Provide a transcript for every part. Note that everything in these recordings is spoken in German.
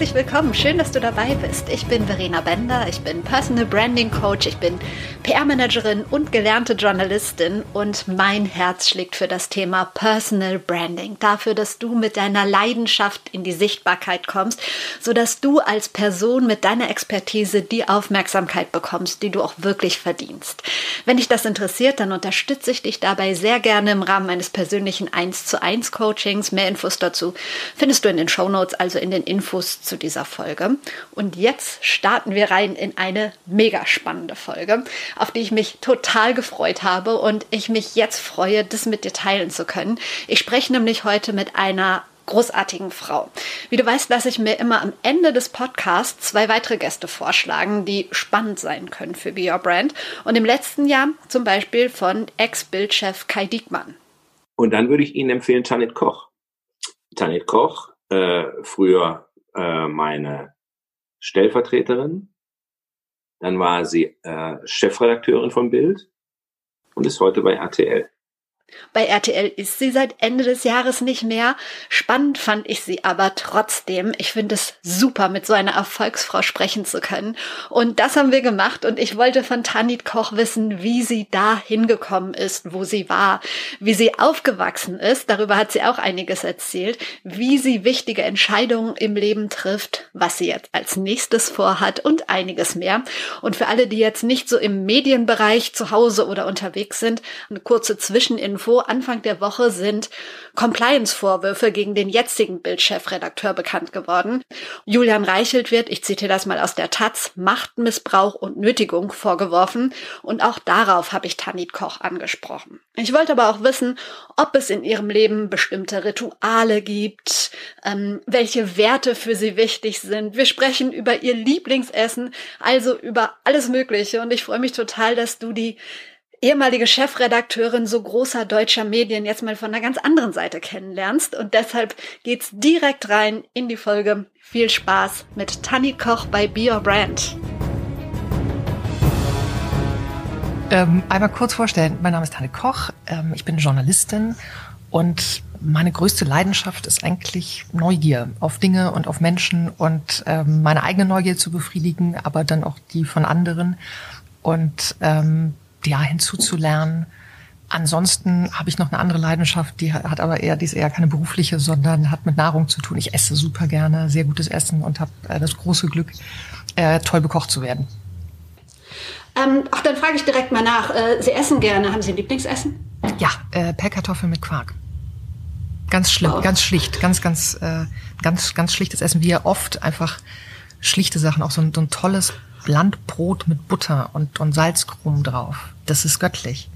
Herzlich willkommen, schön, dass du dabei bist. Ich bin Verena Bender, ich bin Personal Branding Coach, ich bin PR-Managerin und gelernte Journalistin und mein Herz schlägt für das Thema Personal Branding, dafür, dass du mit deiner Leidenschaft in die Sichtbarkeit kommst, sodass du als Person mit deiner Expertise die Aufmerksamkeit bekommst, die du auch wirklich verdienst. Wenn dich das interessiert, dann unterstütze ich dich dabei sehr gerne im Rahmen meines persönlichen 1 zu 1 Coachings. Mehr Infos dazu findest du in den Show Notes, also in den Infos zu dieser Folge. Und jetzt starten wir rein in eine mega spannende Folge, auf die ich mich total gefreut habe und ich mich jetzt freue, das mit dir teilen zu können. Ich spreche nämlich heute mit einer großartigen Frau. Wie du weißt, lasse ich mir immer am Ende des Podcasts zwei weitere Gäste vorschlagen, die spannend sein können für Be Your Brand. Und im letzten Jahr zum Beispiel von Ex-Bildchef Kai Diekmann. Und dann würde ich Ihnen empfehlen Tanit Koch. Tanit Koch, äh, früher äh, meine Stellvertreterin. Dann war sie äh, Chefredakteurin von Bild und ist heute bei RTL. Bei RTL ist sie seit Ende des Jahres nicht mehr. Spannend fand ich sie aber trotzdem. Ich finde es super, mit so einer Erfolgsfrau sprechen zu können. Und das haben wir gemacht. Und ich wollte von Tanit Koch wissen, wie sie da hingekommen ist, wo sie war, wie sie aufgewachsen ist. Darüber hat sie auch einiges erzählt. Wie sie wichtige Entscheidungen im Leben trifft, was sie jetzt als nächstes vorhat und einiges mehr. Und für alle, die jetzt nicht so im Medienbereich zu Hause oder unterwegs sind, eine kurze Zwischeninfo Info Anfang der Woche sind Compliance-Vorwürfe gegen den jetzigen Bildchefredakteur bekannt geworden. Julian Reichelt wird, ich zitiere das mal aus der Taz, Machtmissbrauch und Nötigung vorgeworfen. Und auch darauf habe ich Tanit Koch angesprochen. Ich wollte aber auch wissen, ob es in ihrem Leben bestimmte Rituale gibt, ähm, welche Werte für sie wichtig sind. Wir sprechen über ihr Lieblingsessen, also über alles Mögliche. Und ich freue mich total, dass du die ehemalige Chefredakteurin so großer deutscher Medien jetzt mal von einer ganz anderen Seite kennenlernst. Und deshalb geht's direkt rein in die Folge. Viel Spaß mit Tanni Koch bei Be Your Brand. Ähm, einmal kurz vorstellen. Mein Name ist Tanne Koch. Ähm, ich bin Journalistin und meine größte Leidenschaft ist eigentlich Neugier auf Dinge und auf Menschen und ähm, meine eigene Neugier zu befriedigen, aber dann auch die von anderen. Und ähm, ja, hinzuzulernen. Ansonsten habe ich noch eine andere Leidenschaft, die hat aber eher, die ist eher keine berufliche, sondern hat mit Nahrung zu tun. Ich esse super gerne, sehr gutes Essen und habe äh, das große Glück, äh, toll bekocht zu werden. Ähm, ach, dann frage ich direkt mal nach. Äh, Sie essen gerne. Haben Sie ein Lieblingsessen? Ja, äh, Pellkartoffeln mit Quark. Ganz schlimm, wow. ganz schlicht, ganz, ganz, äh, ganz, ganz schlichtes Essen. Wie ja oft einfach schlichte Sachen, auch so ein, so ein tolles Landbrot mit Butter und, und Salzkrumen drauf. Das ist göttlich.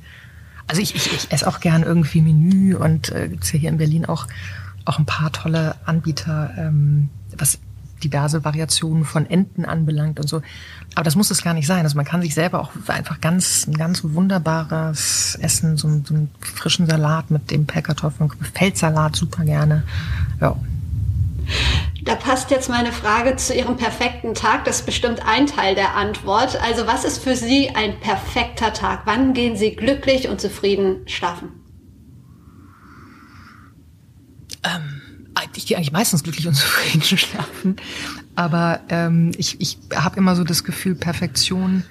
Also ich, ich, ich esse auch gern irgendwie Menü und äh, gibt's ja hier in Berlin auch, auch ein paar tolle Anbieter, ähm, was diverse Variationen von Enten anbelangt und so. Aber das muss es gar nicht sein. Also man kann sich selber auch einfach ganz, ein ganz wunderbares Essen, so, so einen frischen Salat mit dem Pellkartoffeln, Feldsalat super gerne. Ja. Da passt jetzt meine Frage zu Ihrem perfekten Tag. Das ist bestimmt ein Teil der Antwort. Also was ist für Sie ein perfekter Tag? Wann gehen Sie glücklich und zufrieden schlafen? Ähm, ich gehe eigentlich meistens glücklich und zufrieden schlafen. Aber ähm, ich, ich habe immer so das Gefühl, Perfektion.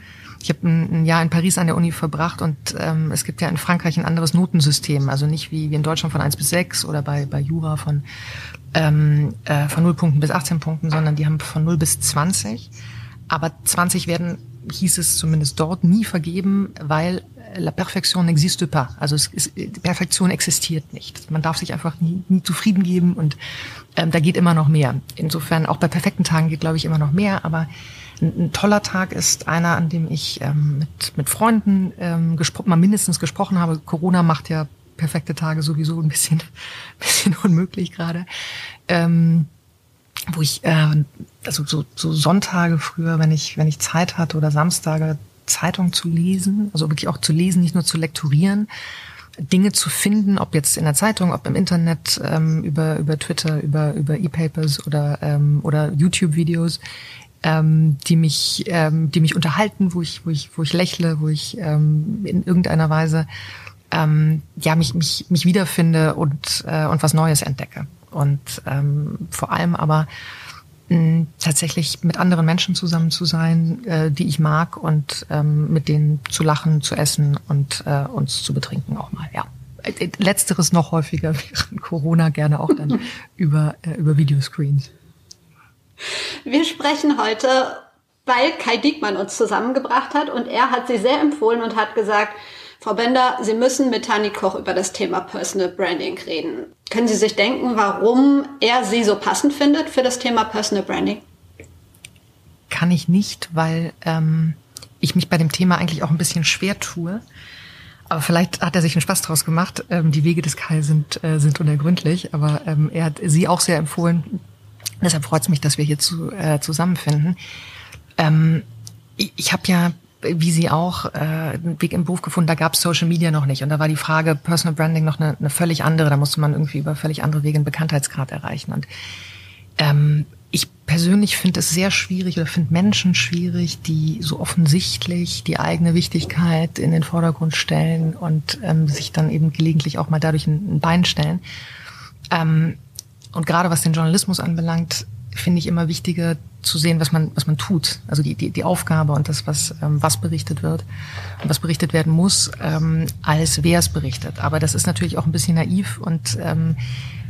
Ich habe ein, ein, Jahr in Paris an der Uni verbracht und ähm, es gibt ja in Frankreich ein anderes Notensystem. Also nicht wie, wie in Deutschland von 1 bis 6 oder bei, bei Jura von ähm, äh, von 0 Punkten bis 18 Punkten, sondern die haben von 0 bis 20. Aber 20 werden, hieß es zumindest dort, nie vergeben, weil la perfection n'existe pas. Also es ist, Perfektion existiert nicht. Man darf sich einfach nie, nie zufrieden geben und ähm, da geht immer noch mehr. Insofern, auch bei perfekten Tagen geht, glaube ich, immer noch mehr, aber ein, ein toller Tag ist einer, an dem ich ähm, mit, mit Freunden ähm, mal mindestens gesprochen habe. Corona macht ja perfekte Tage sowieso ein bisschen, bisschen unmöglich gerade. Ähm, wo ich, äh, also so, so Sonntage früher, wenn ich, wenn ich Zeit hatte oder Samstage, Zeitung zu lesen, also wirklich auch zu lesen, nicht nur zu lektorieren, Dinge zu finden, ob jetzt in der Zeitung, ob im Internet, ähm, über, über Twitter, über, über E-Papers oder, ähm, oder YouTube-Videos, ähm, die mich, ähm, die mich unterhalten, wo ich, wo ich, wo ich lächle, wo ich ähm, in irgendeiner Weise ähm, ja mich, mich, mich wiederfinde und, äh, und was Neues entdecke. Und ähm, vor allem aber mh, tatsächlich mit anderen Menschen zusammen zu sein, äh, die ich mag und ähm, mit denen zu lachen, zu essen und äh, uns zu betrinken auch mal, ja. Äh, letzteres noch häufiger während Corona, gerne auch dann über, äh, über Videoscreens. Wir sprechen heute, weil Kai Diekmann uns zusammengebracht hat und er hat sie sehr empfohlen und hat gesagt, Frau Bender, Sie müssen mit Tani Koch über das Thema Personal Branding reden. Können Sie sich denken, warum er Sie so passend findet für das Thema Personal Branding? Kann ich nicht, weil ähm, ich mich bei dem Thema eigentlich auch ein bisschen schwer tue. Aber vielleicht hat er sich einen Spaß draus gemacht. Ähm, die Wege des Kai sind, äh, sind unergründlich, aber ähm, er hat sie auch sehr empfohlen. Deshalb freut es mich, dass wir hier zu, äh, zusammenfinden. Ähm, ich ich habe ja, wie Sie auch, äh, einen Weg im Beruf gefunden, da gab es Social Media noch nicht. Und da war die Frage Personal Branding noch eine, eine völlig andere. Da musste man irgendwie über völlig andere Wege einen Bekanntheitsgrad erreichen. Und ähm, ich persönlich finde es sehr schwierig oder finde Menschen schwierig, die so offensichtlich die eigene Wichtigkeit in den Vordergrund stellen und ähm, sich dann eben gelegentlich auch mal dadurch ein, ein Bein stellen. Ähm, und gerade was den Journalismus anbelangt, finde ich immer wichtiger zu sehen, was man, was man tut. Also die, die, die Aufgabe und das, was, ähm, was berichtet wird und was berichtet werden muss, ähm, als wer es berichtet. Aber das ist natürlich auch ein bisschen naiv und ähm,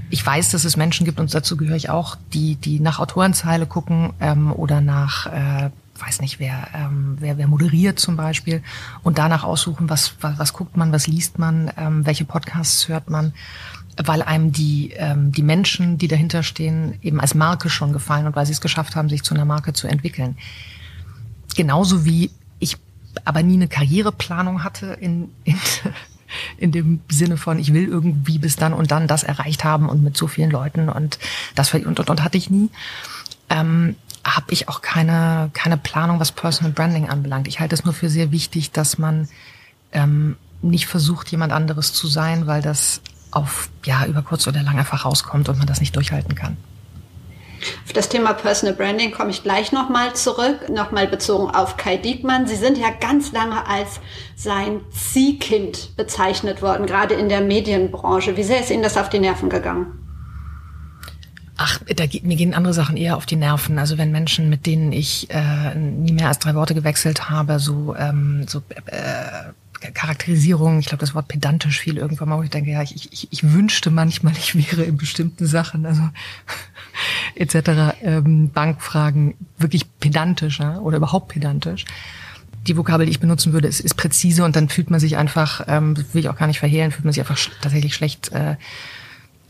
ich weiß, dass es Menschen gibt, und dazu gehöre ich auch, die, die nach Autorenzeile gucken ähm, oder nach, äh, weiß nicht, wer, ähm, wer, wer moderiert zum Beispiel und danach aussuchen, was, was, was guckt man, was liest man, ähm, welche Podcasts hört man weil einem die, ähm, die Menschen, die dahinter stehen, eben als Marke schon gefallen und weil sie es geschafft haben, sich zu einer Marke zu entwickeln. Genauso wie ich aber nie eine Karriereplanung hatte in, in, in dem Sinne von, ich will irgendwie bis dann und dann das erreicht haben und mit so vielen Leuten und das und, und, und hatte ich nie. Ähm, habe ich auch keine, keine Planung, was Personal Branding anbelangt. Ich halte es nur für sehr wichtig, dass man ähm, nicht versucht, jemand anderes zu sein, weil das auf, ja, über kurz oder lang einfach rauskommt und man das nicht durchhalten kann. Auf das Thema Personal Branding komme ich gleich nochmal zurück, nochmal bezogen auf Kai Diekmann. Sie sind ja ganz lange als sein Ziehkind bezeichnet worden, gerade in der Medienbranche. Wie sehr ist Ihnen das auf die Nerven gegangen? Ach, da, mir gehen andere Sachen eher auf die Nerven. Also wenn Menschen, mit denen ich äh, nie mehr als drei Worte gewechselt habe, so, ähm, so äh, Charakterisierung, ich glaube, das Wort pedantisch fiel irgendwann mal, wo ich denke, ja, ich, ich, ich wünschte manchmal, ich wäre in bestimmten Sachen, also etc., ähm, Bankfragen wirklich pedantisch ja, oder überhaupt pedantisch. Die Vokabel, die ich benutzen würde, ist, ist präzise und dann fühlt man sich einfach, ähm, will ich auch gar nicht verhehlen, fühlt man sich einfach sch tatsächlich schlecht äh,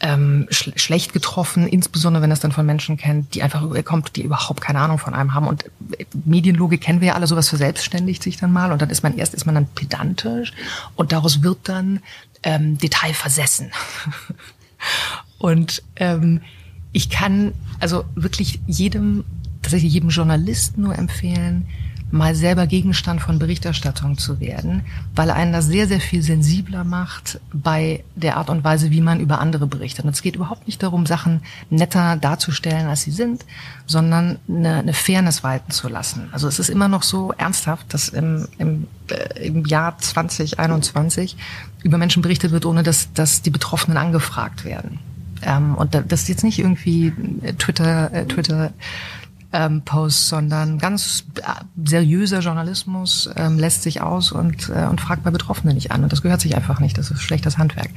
ähm, sch schlecht getroffen, insbesondere wenn das dann von Menschen kennt, die einfach kommt, die überhaupt keine Ahnung von einem haben. Und äh, Medienlogik kennen wir ja alle, sowas verselbstständigt sich dann mal und dann ist man erst ist man dann pedantisch und daraus wird dann ähm, detailversessen. und ähm, ich kann also wirklich jedem, tatsächlich jedem Journalisten nur empfehlen, mal selber Gegenstand von Berichterstattung zu werden, weil einen das sehr, sehr viel sensibler macht bei der Art und Weise, wie man über andere berichtet. Und es geht überhaupt nicht darum, Sachen netter darzustellen, als sie sind, sondern eine, eine Fairness walten zu lassen. Also es ist immer noch so ernsthaft, dass im, im, äh, im Jahr 2021 über Menschen berichtet wird, ohne dass, dass die Betroffenen angefragt werden. Ähm, und das ist jetzt nicht irgendwie Twitter, äh, Twitter ähm, Posts, sondern ganz äh, seriöser Journalismus ähm, lässt sich aus und, äh, und fragt bei Betroffenen nicht an. Und das gehört sich einfach nicht. Das ist schlechtes Handwerk.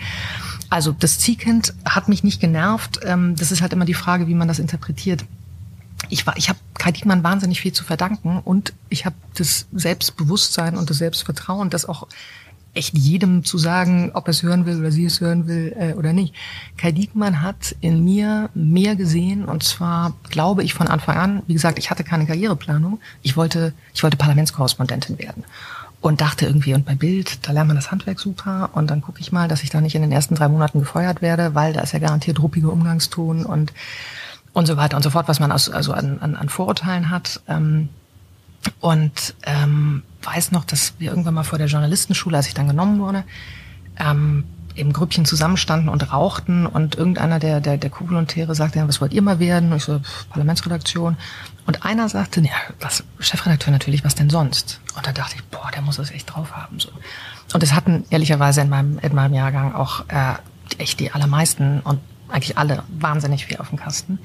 Also das Ziehkind hat mich nicht genervt. Ähm, das ist halt immer die Frage, wie man das interpretiert. Ich war, ich habe Kai Diekmann wahnsinnig viel zu verdanken und ich habe das Selbstbewusstsein und das Selbstvertrauen, das auch echt jedem zu sagen, ob es hören will oder sie es hören will äh, oder nicht. Kai Diekmann hat in mir mehr gesehen und zwar glaube ich von Anfang an, wie gesagt, ich hatte keine Karriereplanung. Ich wollte, ich wollte Parlamentskorrespondentin werden und dachte irgendwie, und bei Bild, da lernt man das Handwerk super und dann gucke ich mal, dass ich da nicht in den ersten drei Monaten gefeuert werde, weil da ist ja garantiert ruppiger Umgangston und und so weiter und so fort, was man aus, also an, an, an Vorurteilen hat. Ähm, und ähm, weiß noch, dass wir irgendwann mal vor der Journalistenschule, als ich dann genommen wurde, ähm, im Grüppchen zusammenstanden und rauchten und irgendeiner der, der, der Kugeluntäre sagte, was wollt ihr mal werden? Und ich so, Parlamentsredaktion. Und einer sagte, ja, was, Chefredakteur natürlich, was denn sonst? Und da dachte ich, boah, der muss es echt drauf haben. So. Und es hatten ehrlicherweise in meinem, in meinem Jahrgang auch äh, echt die allermeisten und eigentlich alle wahnsinnig viel auf dem Kasten.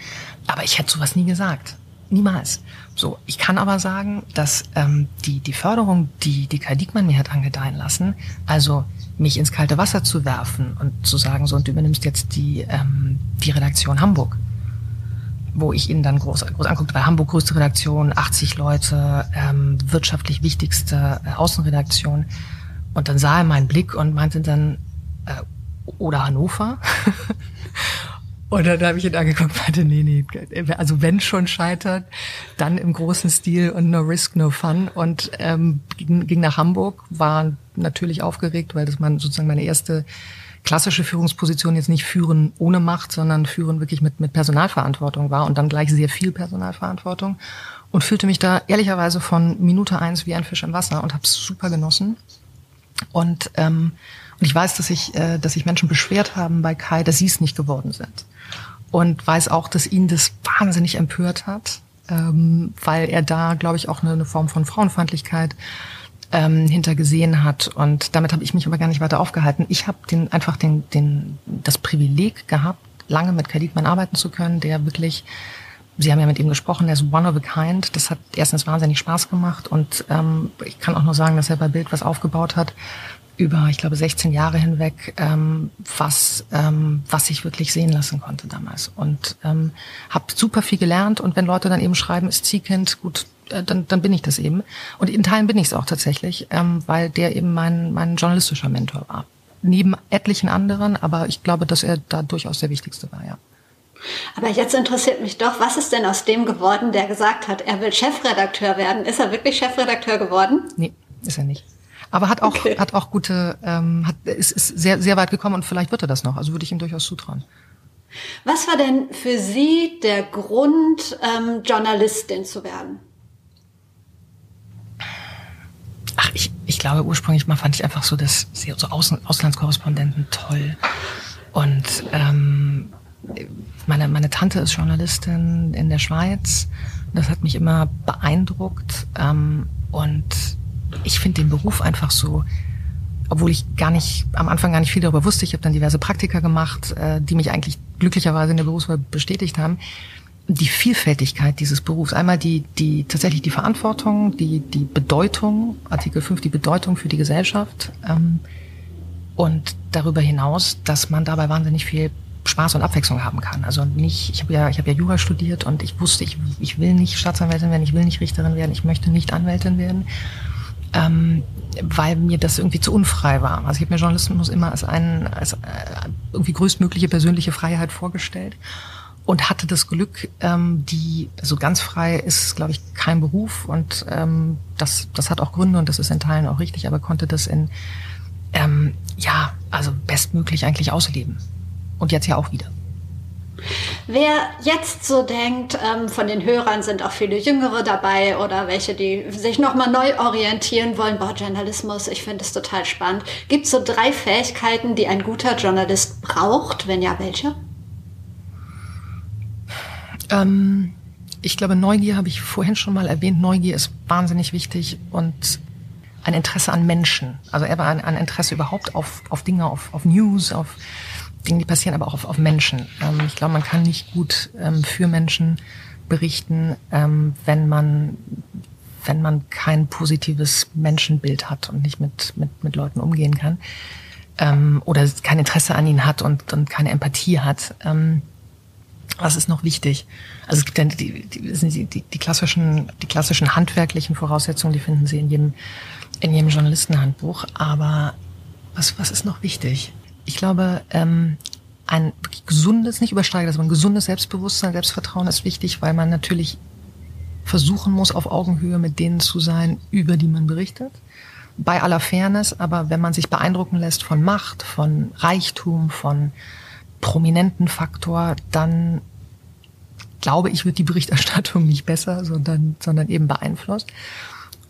Aber ich hätte sowas nie gesagt. Niemals. So, ich kann aber sagen, dass ähm, die, die Förderung, die die Kai Diekmann mir hat angedeihen lassen, also mich ins kalte Wasser zu werfen und zu sagen, so, und du übernimmst jetzt die, ähm, die Redaktion Hamburg, wo ich ihn dann groß, groß anguckte, weil Hamburg größte Redaktion, 80 Leute, ähm, wirtschaftlich wichtigste äh, Außenredaktion. Und dann sah er meinen Blick und meinte dann, äh, oder Hannover. Und dann habe ich ihn angeguckt meinte, nee, nee, also wenn schon scheitert, dann im großen Stil und no risk, no fun. Und ähm, ging, ging nach Hamburg, war natürlich aufgeregt, weil das man sozusagen meine erste klassische Führungsposition jetzt nicht führen ohne Macht, sondern führen wirklich mit, mit Personalverantwortung war und dann gleich sehr viel Personalverantwortung. Und fühlte mich da ehrlicherweise von Minute eins wie ein Fisch im Wasser und habe super genossen. Und, ähm, und ich weiß, dass sich äh, dass sich Menschen beschwert haben bei Kai, dass sie es nicht geworden sind und weiß auch, dass ihn das wahnsinnig empört hat, ähm, weil er da, glaube ich, auch eine, eine Form von Frauenfeindlichkeit ähm, hintergesehen hat. Und damit habe ich mich aber gar nicht weiter aufgehalten. Ich habe den einfach den, den, das Privileg gehabt, lange mit Kaditmann arbeiten zu können, der wirklich Sie haben ja mit ihm gesprochen, er ist one of a kind. Das hat erstens wahnsinnig Spaß gemacht und ähm, ich kann auch nur sagen, dass er bei Bild was aufgebaut hat, über, ich glaube, 16 Jahre hinweg, ähm, was, ähm, was ich wirklich sehen lassen konnte damals. Und ähm, habe super viel gelernt. Und wenn Leute dann eben schreiben, ist Ziehkind, gut, äh, dann, dann bin ich das eben. Und in Teilen bin ich es auch tatsächlich, ähm, weil der eben mein, mein journalistischer Mentor war. Neben etlichen anderen, aber ich glaube, dass er da durchaus der wichtigste war, ja. Aber jetzt interessiert mich doch, was ist denn aus dem geworden, der gesagt hat, er will Chefredakteur werden? Ist er wirklich Chefredakteur geworden? Nee, ist er nicht. Aber hat auch, okay. hat auch gute, ähm, hat, ist, ist sehr, sehr weit gekommen und vielleicht wird er das noch. Also würde ich ihm durchaus zutrauen. Was war denn für Sie der Grund, ähm, Journalistin zu werden? Ach, ich, ich glaube, ursprünglich mal fand ich einfach so das so Außen, Auslandskorrespondenten toll. Und ähm, meine, meine Tante ist Journalistin in der Schweiz. Das hat mich immer beeindruckt. Ähm, und ich finde den Beruf einfach so, obwohl ich gar nicht, am Anfang gar nicht viel darüber wusste. Ich habe dann diverse Praktika gemacht, äh, die mich eigentlich glücklicherweise in der Berufswahl bestätigt haben. Die Vielfältigkeit dieses Berufs. Einmal die, die, tatsächlich die Verantwortung, die, die Bedeutung, Artikel 5, die Bedeutung für die Gesellschaft. Ähm, und darüber hinaus, dass man dabei wahnsinnig viel Spaß und Abwechslung haben kann. Also nicht, ich habe ja, ich habe ja Jura studiert und ich wusste, ich, ich will nicht Staatsanwältin werden, ich will nicht Richterin werden, ich möchte nicht Anwältin werden ähm, weil mir das irgendwie zu unfrei war. Also ich habe mir Journalismus immer als einen als äh, irgendwie größtmögliche persönliche Freiheit vorgestellt und hatte das Glück, ähm, die also ganz frei ist, glaube ich, kein Beruf und ähm, das das hat auch Gründe und das ist in Teilen auch richtig, aber konnte das in ähm, ja also bestmöglich eigentlich ausleben und jetzt ja auch wieder. Wer jetzt so denkt, ähm, von den Hörern sind auch viele Jüngere dabei oder welche, die sich nochmal neu orientieren wollen, boah, Journalismus, ich finde es total spannend. Gibt es so drei Fähigkeiten, die ein guter Journalist braucht? Wenn ja, welche? Ähm, ich glaube, Neugier habe ich vorhin schon mal erwähnt. Neugier ist wahnsinnig wichtig und ein Interesse an Menschen. Also er war ein, ein Interesse überhaupt auf, auf Dinge, auf, auf News, auf Dinge, die passieren, aber auch auf, auf Menschen. Ähm, ich glaube, man kann nicht gut ähm, für Menschen berichten, ähm, wenn man wenn man kein positives Menschenbild hat und nicht mit, mit, mit Leuten umgehen kann ähm, oder kein Interesse an ihnen hat und, und keine Empathie hat. Ähm, was ist noch wichtig? Also es gibt ja die, die, die, die, klassischen, die klassischen handwerklichen Voraussetzungen, die finden Sie in jedem, in jedem Journalistenhandbuch. Aber was, was ist noch wichtig? Ich glaube, ähm, ein gesundes, nicht übersteigertes, aber ein gesundes Selbstbewusstsein, Selbstvertrauen ist wichtig, weil man natürlich versuchen muss, auf Augenhöhe mit denen zu sein, über die man berichtet. Bei aller Fairness, aber wenn man sich beeindrucken lässt von Macht, von Reichtum, von prominenten Faktor, dann glaube ich, wird die Berichterstattung nicht besser, sondern, sondern eben beeinflusst.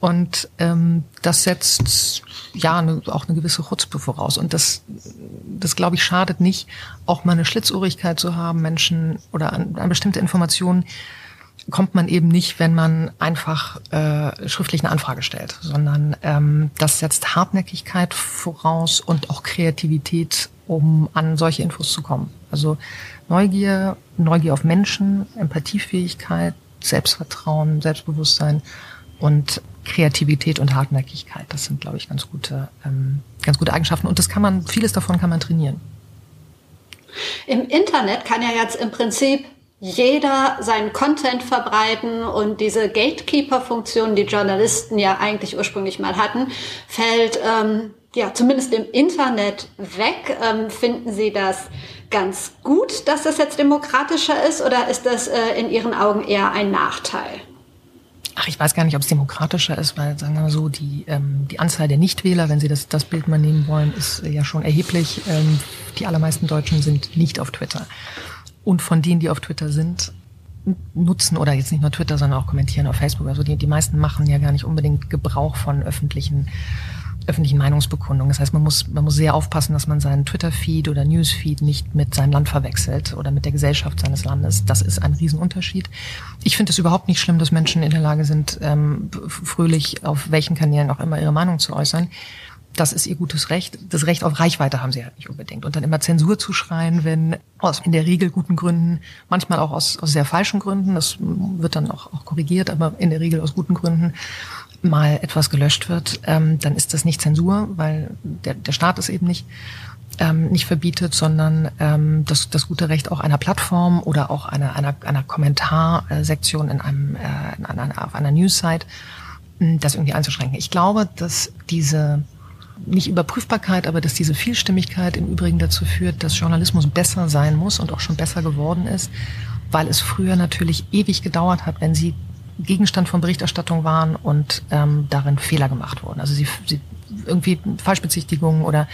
Und ähm, das setzt ja eine, auch eine gewisse Chutzpe voraus. Und das, das glaube ich, schadet nicht, auch mal eine Schlitzohrigkeit zu haben, Menschen oder an, an bestimmte Informationen kommt man eben nicht, wenn man einfach äh, schriftlich eine Anfrage stellt, sondern ähm, das setzt Hartnäckigkeit voraus und auch Kreativität, um an solche Infos zu kommen. Also Neugier, Neugier auf Menschen, Empathiefähigkeit, Selbstvertrauen, Selbstbewusstsein und Kreativität und Hartnäckigkeit. Das sind, glaube ich, ganz gute, ähm, ganz gute Eigenschaften. Und das kann man, vieles davon kann man trainieren. Im Internet kann ja jetzt im Prinzip jeder seinen Content verbreiten und diese Gatekeeper-Funktion, die Journalisten ja eigentlich ursprünglich mal hatten, fällt ähm, ja zumindest im Internet weg. Ähm, finden Sie das ganz gut, dass das jetzt demokratischer ist oder ist das äh, in Ihren Augen eher ein Nachteil? Ach, ich weiß gar nicht, ob es demokratischer ist, weil sagen wir mal so, die, ähm, die Anzahl der Nichtwähler, wenn Sie das, das Bild mal nehmen wollen, ist ja schon erheblich. Ähm, die allermeisten Deutschen sind nicht auf Twitter. Und von denen, die auf Twitter sind, nutzen oder jetzt nicht nur Twitter, sondern auch kommentieren auf Facebook. Also die, die meisten machen ja gar nicht unbedingt Gebrauch von öffentlichen öffentlichen Meinungsbekundungen. Das heißt, man muss, man muss sehr aufpassen, dass man seinen Twitter-Feed oder News-Feed nicht mit seinem Land verwechselt oder mit der Gesellschaft seines Landes. Das ist ein Riesenunterschied. Ich finde es überhaupt nicht schlimm, dass Menschen in der Lage sind, ähm, fröhlich auf welchen Kanälen auch immer ihre Meinung zu äußern das ist ihr gutes Recht. Das Recht auf Reichweite haben sie halt nicht unbedingt. Und dann immer Zensur zu schreien, wenn aus in der Regel guten Gründen, manchmal auch aus, aus sehr falschen Gründen, das wird dann auch, auch korrigiert, aber in der Regel aus guten Gründen, mal etwas gelöscht wird, ähm, dann ist das nicht Zensur, weil der, der Staat es eben nicht ähm, nicht verbietet, sondern ähm, das, das gute Recht auch einer Plattform oder auch einer, einer, einer Kommentarsektion in einem äh, in einer, auf einer Newsite, das irgendwie einzuschränken. Ich glaube, dass diese nicht Überprüfbarkeit, aber dass diese Vielstimmigkeit im Übrigen dazu führt, dass Journalismus besser sein muss und auch schon besser geworden ist, weil es früher natürlich ewig gedauert hat, wenn sie Gegenstand von Berichterstattung waren und ähm, darin Fehler gemacht wurden. Also sie, sie irgendwie Falschbezichtigungen oder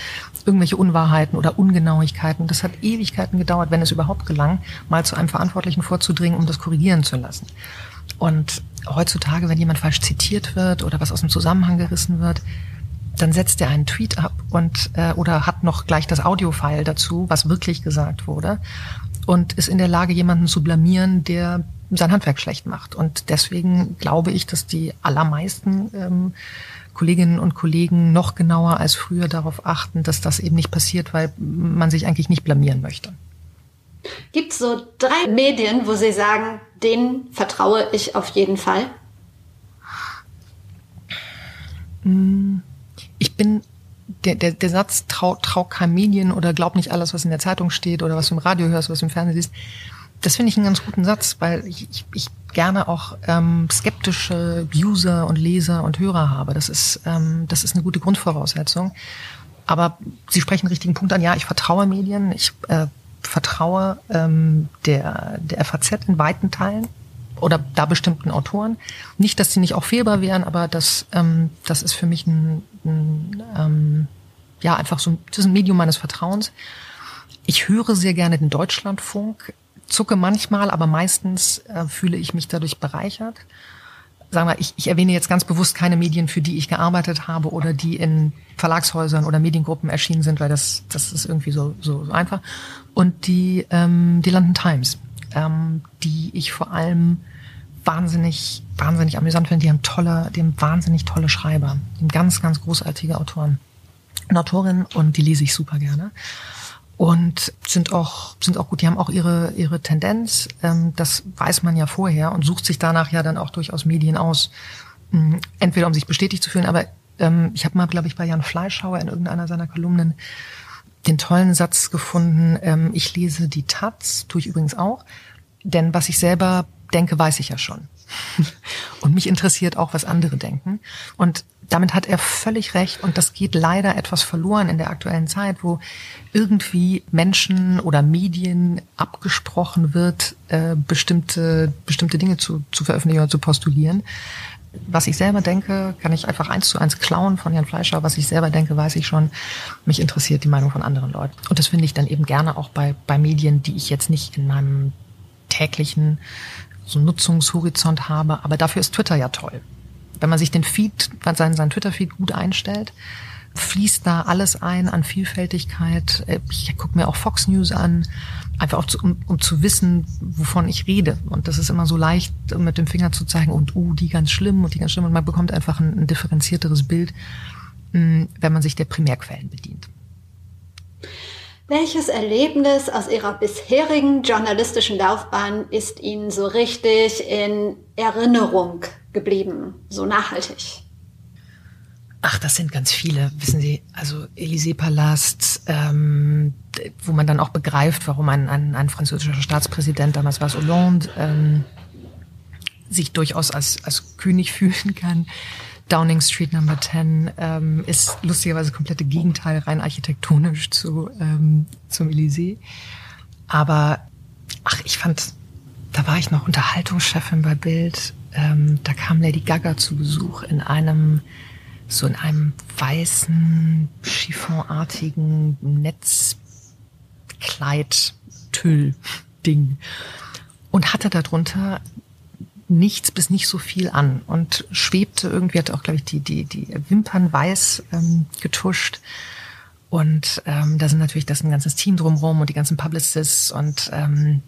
irgendwelche Unwahrheiten oder Ungenauigkeiten. Das hat Ewigkeiten gedauert, wenn es überhaupt gelang, mal zu einem Verantwortlichen vorzudringen, um das korrigieren zu lassen. Und heutzutage, wenn jemand falsch zitiert wird oder was aus dem Zusammenhang gerissen wird, dann setzt er einen Tweet ab und äh, oder hat noch gleich das Audiofile dazu, was wirklich gesagt wurde und ist in der Lage, jemanden zu blamieren, der sein Handwerk schlecht macht. Und deswegen glaube ich, dass die allermeisten ähm, Kolleginnen und Kollegen noch genauer als früher darauf achten, dass das eben nicht passiert, weil man sich eigentlich nicht blamieren möchte. Gibt es so drei Medien, wo Sie sagen, denen vertraue ich auf jeden Fall? Hm ich bin der, der, der Satz, trau, trau kein Medien oder glaub nicht alles, was in der Zeitung steht oder was du im Radio hörst, was du im Fernsehen siehst, das finde ich einen ganz guten Satz, weil ich, ich, ich gerne auch ähm, skeptische User und Leser und Hörer habe. Das ist, ähm, das ist eine gute Grundvoraussetzung. Aber Sie sprechen einen richtigen Punkt an. Ja, ich vertraue Medien. Ich äh, vertraue ähm, der, der FAZ in weiten Teilen oder da bestimmten Autoren. Nicht, dass sie nicht auch fehlbar wären, aber das, ähm, das ist für mich ein, ein ähm, ja einfach so das ist ein Medium meines Vertrauens. Ich höre sehr gerne den Deutschlandfunk, zucke manchmal, aber meistens äh, fühle ich mich dadurch bereichert. Sagen wir, ich, ich erwähne jetzt ganz bewusst keine Medien, für die ich gearbeitet habe oder die in Verlagshäusern oder Mediengruppen erschienen sind, weil das, das ist irgendwie so, so, so einfach. Und die, ähm, die London Times ähm, die ich vor allem wahnsinnig, wahnsinnig amüsant finde. Die haben tolle, die haben wahnsinnig tolle Schreiber. Die haben ganz, ganz großartige Autoren und Autorinnen und die lese ich super gerne. Und sind auch, sind auch gut, die haben auch ihre, ihre Tendenz, ähm, das weiß man ja vorher und sucht sich danach ja dann auch durchaus Medien aus. Ähm, entweder um sich bestätigt zu fühlen, aber ähm, ich habe mal, glaube ich, bei Jan Fleischhauer in irgendeiner seiner Kolumnen den tollen Satz gefunden, ähm, ich lese die Taz, tue ich übrigens auch, denn was ich selber denke, weiß ich ja schon. und mich interessiert auch, was andere denken. Und damit hat er völlig recht. Und das geht leider etwas verloren in der aktuellen Zeit, wo irgendwie Menschen oder Medien abgesprochen wird, äh, bestimmte, bestimmte Dinge zu, zu veröffentlichen oder zu postulieren was ich selber denke, kann ich einfach eins zu eins klauen von Jan Fleischer. Was ich selber denke, weiß ich schon. Mich interessiert die Meinung von anderen Leuten. Und das finde ich dann eben gerne auch bei, bei Medien, die ich jetzt nicht in meinem täglichen so Nutzungshorizont habe. Aber dafür ist Twitter ja toll. Wenn man sich den Feed, seinen, seinen Twitter-Feed gut einstellt, fließt da alles ein an Vielfältigkeit. Ich gucke mir auch Fox News an, einfach auch zu, um, um zu wissen, wovon ich rede. Und das ist immer so leicht, mit dem Finger zu zeigen, und uh, die ganz schlimm und die ganz schlimm. Und man bekommt einfach ein, ein differenzierteres Bild, hm, wenn man sich der Primärquellen bedient. Welches Erlebnis aus Ihrer bisherigen journalistischen Laufbahn ist Ihnen so richtig in Erinnerung geblieben, so nachhaltig? Ach, das sind ganz viele, wissen Sie. Also Élysée-Palast, ähm, wo man dann auch begreift, warum ein, ein, ein französischer Staatspräsident, damals war es Hollande, ähm, sich durchaus als, als König fühlen kann. Downing Street Number 10 ähm, ist lustigerweise komplette Gegenteil rein architektonisch zu ähm, zum Élysée. Aber ach, ich fand, da war ich noch Unterhaltungschefin bei Bild. Ähm, da kam Lady Gaga zu Besuch in einem so in einem weißen, chiffonartigen Netzkleid-Tüll-Ding und hatte darunter nichts bis nicht so viel an und schwebte irgendwie, hatte auch, glaube ich, die, die, die Wimpern weiß ähm, getuscht. Und ähm, da sind natürlich das ein ganzes Team drumherum und die ganzen Publicists und ähm,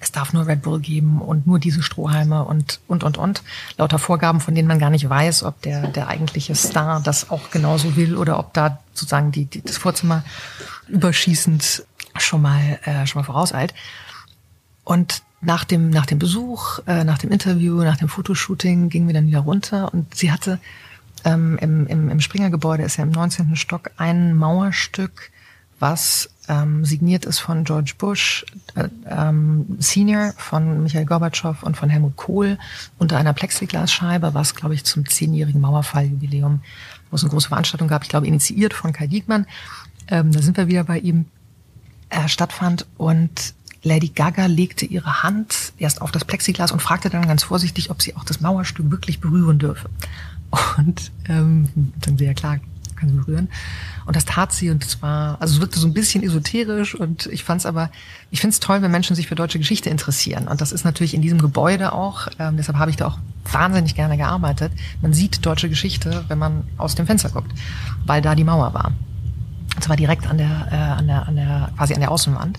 es darf nur Red Bull geben und nur diese Strohhalme und, und, und, und. Lauter Vorgaben, von denen man gar nicht weiß, ob der, der eigentliche Star das auch genauso will oder ob da sozusagen die, die, das Vorzimmer überschießend schon mal, äh, schon mal vorauseilt. Und nach dem, nach dem Besuch, äh, nach dem Interview, nach dem Fotoshooting gingen wir dann wieder runter und sie hatte ähm, im, im, im Springer-Gebäude, ist ja im 19. Stock, ein Mauerstück, was ähm, signiert ist von George Bush, äh, ähm, Senior, von Michael Gorbatschow und von Helmut Kohl unter einer Plexiglasscheibe, was, glaube ich, zum zehnjährigen Mauerfalljubiläum, wo es eine große Veranstaltung gab, ich glaube, initiiert von Kai Diekmann. Ähm, da sind wir wieder bei ihm, äh, stattfand und Lady Gaga legte ihre Hand erst auf das Plexiglas und fragte dann ganz vorsichtig, ob sie auch das Mauerstück wirklich berühren dürfe. Und ähm, dann sehr klar, kann sie berühren. Und das tat sie und es war, also es wirkte so ein bisschen esoterisch und ich fand es aber, ich finde es toll, wenn Menschen sich für deutsche Geschichte interessieren. Und das ist natürlich in diesem Gebäude auch, ähm, deshalb habe ich da auch wahnsinnig gerne gearbeitet. Man sieht deutsche Geschichte, wenn man aus dem Fenster guckt, weil da die Mauer war. Und zwar direkt an der, äh, an der, an der, quasi an der Außenwand.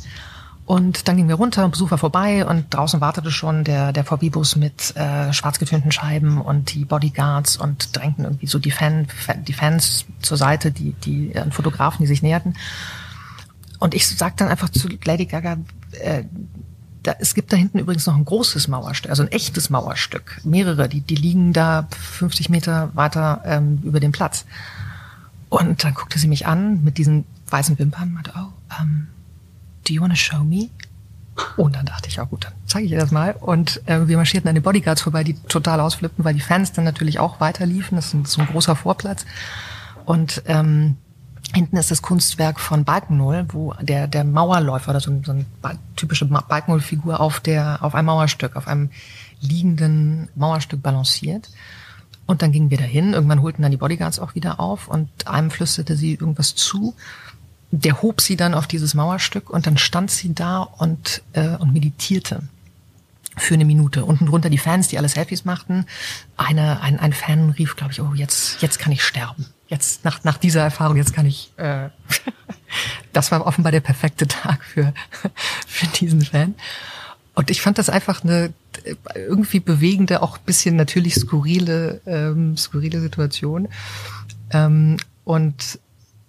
Und dann gingen wir runter, Besuch war vorbei und draußen wartete schon der, der VW-Bus mit äh, schwarz getönten Scheiben und die Bodyguards und drängten irgendwie so die, Fan, die Fans zur Seite, die, die äh, Fotografen, die sich näherten. Und ich sagte dann einfach zu Lady Gaga, äh, da, es gibt da hinten übrigens noch ein großes Mauerstück, also ein echtes Mauerstück, mehrere, die, die liegen da 50 Meter weiter ähm, über dem Platz. Und dann guckte sie mich an mit diesen weißen Wimpern und meinte, oh, ähm, do you want to show me? Und dann dachte ich, ja gut, dann zeige ich ihr das mal. Und äh, wir marschierten an den Bodyguards vorbei, die total ausflippten, weil die Fans dann natürlich auch weiterliefen. Das ist so ein großer Vorplatz. Und ähm, hinten ist das Kunstwerk von Balkenol, wo der, der Mauerläufer oder so, so eine typische Balkenol-Figur auf, auf einem Mauerstück, auf einem liegenden Mauerstück balanciert. Und dann gingen wir dahin. Irgendwann holten dann die Bodyguards auch wieder auf und einem flüsterte sie irgendwas zu der hob sie dann auf dieses Mauerstück und dann stand sie da und, äh, und meditierte für eine Minute. Unten drunter die Fans, die alle Selfies machten. Eine, ein, ein Fan rief, glaube ich, oh, jetzt, jetzt kann ich sterben. Jetzt, nach, nach dieser Erfahrung, jetzt kann ich. Äh, das war offenbar der perfekte Tag für, für diesen Fan. Und ich fand das einfach eine irgendwie bewegende, auch bisschen natürlich skurrile, ähm, skurrile Situation. Ähm, und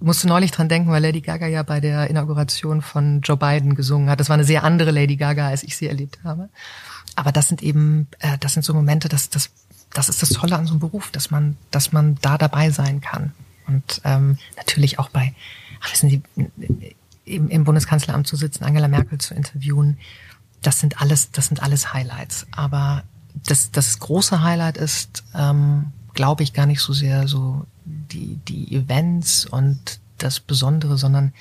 musste neulich dran denken, weil Lady Gaga ja bei der Inauguration von Joe Biden gesungen hat. Das war eine sehr andere Lady Gaga, als ich sie erlebt habe. Aber das sind eben, äh, das sind so Momente, das, das, das ist das Tolle an so einem Beruf, dass man, dass man da dabei sein kann. Und ähm, natürlich auch bei, ach, wissen Sie, im, im Bundeskanzleramt zu sitzen, Angela Merkel zu interviewen, das sind alles, das sind alles Highlights. Aber das, das große Highlight ist, ähm, glaube ich, gar nicht so sehr so die, die Events und das Besondere, sondern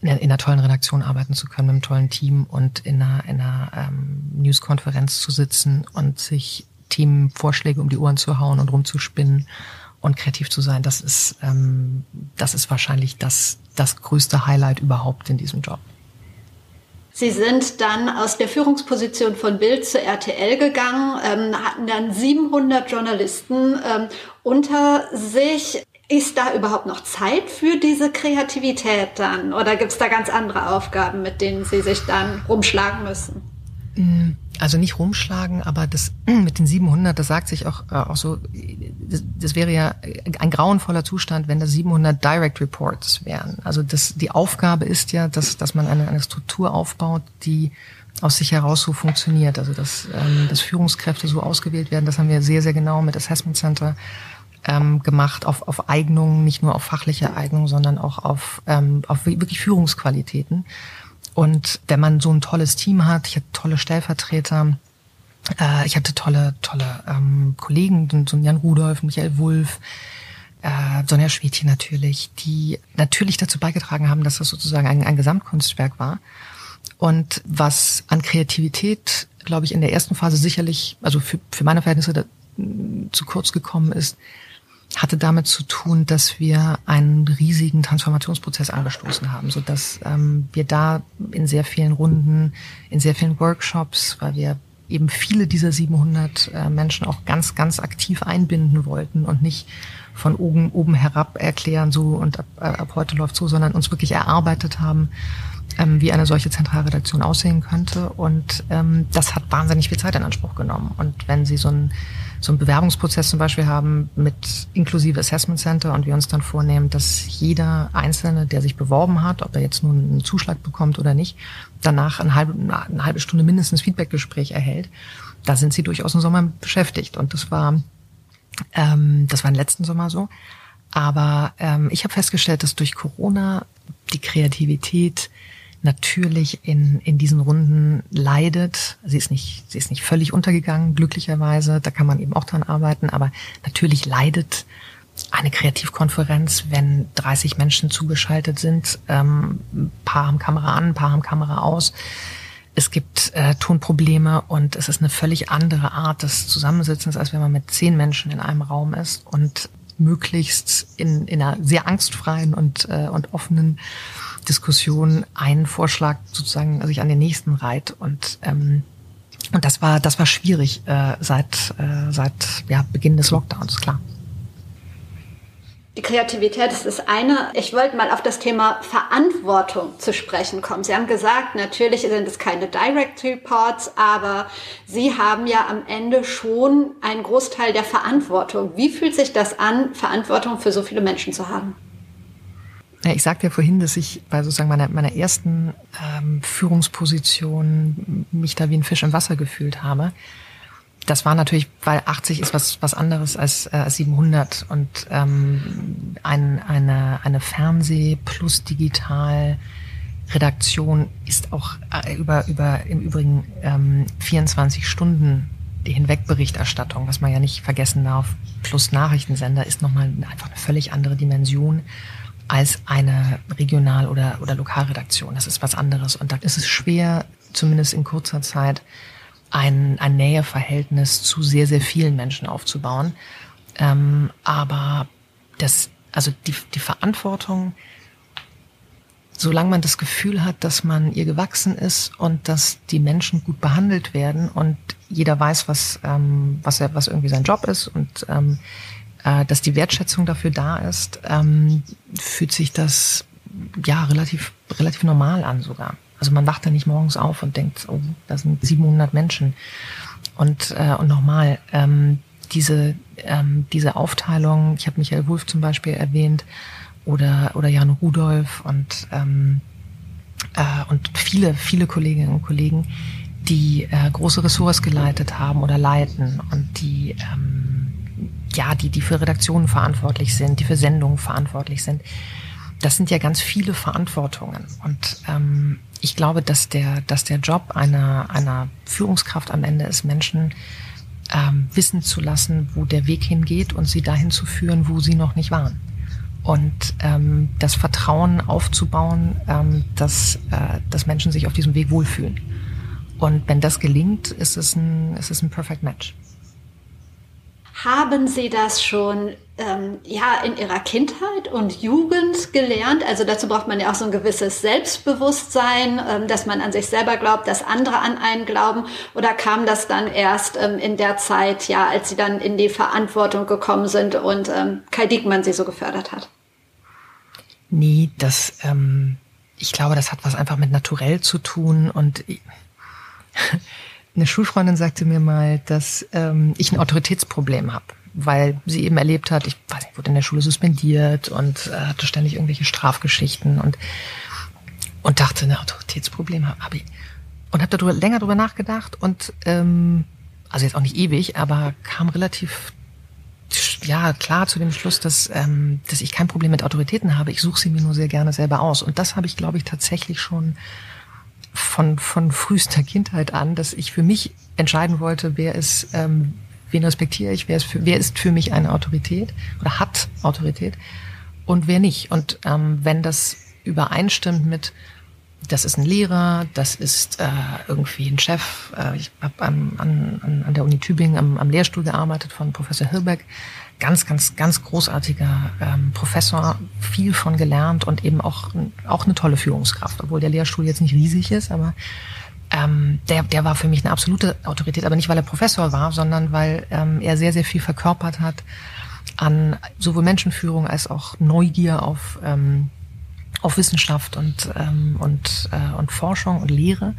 in, in einer tollen Redaktion arbeiten zu können, mit einem tollen Team und in einer, in einer ähm, Newskonferenz zu sitzen und sich Themenvorschläge um die Ohren zu hauen und rumzuspinnen und kreativ zu sein, das ist, ähm, das ist wahrscheinlich das, das größte Highlight überhaupt in diesem Job. Sie sind dann aus der Führungsposition von Bild zu RTL gegangen, ähm, hatten dann 700 Journalisten ähm, unter sich. Ist da überhaupt noch Zeit für diese Kreativität dann? Oder gibt es da ganz andere Aufgaben, mit denen Sie sich dann rumschlagen müssen? Mm, also nicht rumschlagen, aber das mit den 700, das sagt sich auch, äh, auch so, das, das wäre ja ein grauenvoller Zustand, wenn das 700 Direct Reports wären. Also das, die Aufgabe ist ja, dass, dass man eine, eine Struktur aufbaut, die aus sich heraus so funktioniert. Also dass, ähm, dass Führungskräfte so ausgewählt werden, das haben wir sehr, sehr genau mit Assessment Center ähm, gemacht auf, auf Eignungen, nicht nur auf fachliche Eignungen, sondern auch auf, ähm, auf wirklich Führungsqualitäten. Und wenn man so ein tolles Team hat, ich hatte tolle Stellvertreter, äh, ich hatte tolle, tolle ähm, Kollegen, so Jan Rudolf, Michael Wulff, äh, Sonja Schwedchen natürlich, die natürlich dazu beigetragen haben, dass das sozusagen ein, ein Gesamtkunstwerk war. Und was an Kreativität, glaube ich, in der ersten Phase sicherlich, also für, für meine Verhältnisse da, zu kurz gekommen ist, hatte damit zu tun, dass wir einen riesigen Transformationsprozess angestoßen haben, so dass ähm, wir da in sehr vielen Runden, in sehr vielen Workshops, weil wir eben viele dieser 700 äh, Menschen auch ganz, ganz aktiv einbinden wollten und nicht von oben, oben herab erklären, so und ab, äh, ab heute läuft so, sondern uns wirklich erarbeitet haben, ähm, wie eine solche Zentralredaktion aussehen könnte. Und ähm, das hat wahnsinnig viel Zeit in Anspruch genommen. Und wenn Sie so ein so einen Bewerbungsprozess zum Beispiel haben mit inklusive Assessment Center und wir uns dann vornehmen, dass jeder Einzelne, der sich beworben hat, ob er jetzt nun einen Zuschlag bekommt oder nicht, danach eine halbe, eine halbe Stunde mindestens Feedbackgespräch erhält, da sind sie durchaus im Sommer beschäftigt. Und das war, ähm, das war im letzten Sommer so. Aber ähm, ich habe festgestellt, dass durch Corona die Kreativität natürlich in, in diesen Runden leidet. Sie ist nicht, sie ist nicht völlig untergegangen, glücklicherweise. Da kann man eben auch dran arbeiten. Aber natürlich leidet eine Kreativkonferenz, wenn 30 Menschen zugeschaltet sind. Ähm, paar haben Kamera an, paar haben Kamera aus. Es gibt äh, Tonprobleme und es ist eine völlig andere Art des Zusammensitzens, als wenn man mit zehn Menschen in einem Raum ist und möglichst in, in einer sehr angstfreien und, äh, und offenen Diskussion einen Vorschlag sozusagen sich an den nächsten reiht und ähm, und das war das war schwierig äh, seit äh, seit ja, Beginn des Lockdowns klar. Die Kreativität ist das eine. Ich wollte mal auf das Thema Verantwortung zu sprechen kommen. Sie haben gesagt, natürlich sind es keine Direct Reports, aber Sie haben ja am Ende schon einen Großteil der Verantwortung. Wie fühlt sich das an, Verantwortung für so viele Menschen zu haben? Ja, ich sagte ja vorhin, dass ich bei sozusagen meiner, meiner ersten ähm, Führungsposition mich da wie ein Fisch im Wasser gefühlt habe. Das war natürlich, weil 80 ist was, was anderes als, äh, als 700 und ähm, ein, eine, eine Fernseh plus digital Redaktion ist auch äh, über, über im Übrigen ähm, 24 Stunden die Hinwegberichterstattung, was man ja nicht vergessen darf, plus Nachrichtensender ist nochmal einfach eine völlig andere Dimension als eine Regional- oder, oder Lokalredaktion. Das ist was anderes. Und da ist es schwer, zumindest in kurzer Zeit, ein, ein Näheverhältnis zu sehr, sehr vielen Menschen aufzubauen. Ähm, aber das, also die, die Verantwortung, solange man das Gefühl hat, dass man ihr gewachsen ist und dass die Menschen gut behandelt werden und jeder weiß, was, ähm, was, er, was irgendwie sein Job ist und ähm, äh, dass die Wertschätzung dafür da ist, ähm, fühlt sich das ja relativ, relativ normal an sogar. Also man wacht da nicht morgens auf und denkt, oh, da sind 700 Menschen. Und, äh, und nochmal, ähm, diese, ähm, diese Aufteilung, ich habe Michael Wulff zum Beispiel erwähnt, oder, oder Jan Rudolf und, ähm, äh, und viele, viele Kolleginnen und Kollegen, die äh, große Ressorts geleitet haben oder leiten und die ähm, ja, die, die für Redaktionen verantwortlich sind, die für Sendungen verantwortlich sind. Das sind ja ganz viele Verantwortungen. Und ähm, ich glaube, dass der, dass der Job einer, einer Führungskraft am Ende ist, Menschen ähm, wissen zu lassen, wo der Weg hingeht und sie dahin zu führen, wo sie noch nicht waren. Und ähm, das Vertrauen aufzubauen, ähm, dass, äh, dass Menschen sich auf diesem Weg wohlfühlen. Und wenn das gelingt, ist es ein, ist es ein Perfect Match. Haben Sie das schon ähm, ja in ihrer Kindheit und Jugend gelernt? Also dazu braucht man ja auch so ein gewisses Selbstbewusstsein, ähm, dass man an sich selber glaubt, dass andere an einen glauben. Oder kam das dann erst ähm, in der Zeit, ja, als sie dann in die Verantwortung gekommen sind und ähm, Kai Diekmann sie so gefördert hat? Nee, das, ähm, ich glaube, das hat was einfach mit naturell zu tun und eine Schulfreundin sagte mir mal, dass ähm, ich ein Autoritätsproblem habe, weil sie eben erlebt hat, ich weiß nicht, wurde in der Schule suspendiert und äh, hatte ständig irgendwelche Strafgeschichten und und dachte, ein Autoritätsproblem habe ich und habe darüber länger darüber nachgedacht und ähm, also jetzt auch nicht ewig, aber kam relativ ja klar zu dem Schluss, dass ähm, dass ich kein Problem mit Autoritäten habe. Ich suche sie mir nur sehr gerne selber aus und das habe ich, glaube ich, tatsächlich schon von, von frühester Kindheit an, dass ich für mich entscheiden wollte, wer ist, ähm, wen respektiere ich, wer ist, für, wer ist für mich eine Autorität oder hat Autorität und wer nicht. Und ähm, wenn das übereinstimmt mit, das ist ein Lehrer, das ist äh, irgendwie ein Chef, äh, ich habe an, an, an der Uni Tübingen am, am Lehrstuhl gearbeitet von Professor Hilbeck, ganz, ganz, ganz großartiger ähm, Professor, viel von gelernt und eben auch, auch eine tolle Führungskraft, obwohl der Lehrstuhl jetzt nicht riesig ist, aber ähm, der, der war für mich eine absolute Autorität, aber nicht, weil er Professor war, sondern weil ähm, er sehr, sehr viel verkörpert hat an sowohl Menschenführung als auch Neugier auf, ähm, auf Wissenschaft und, ähm, und, äh, und Forschung und Lehre.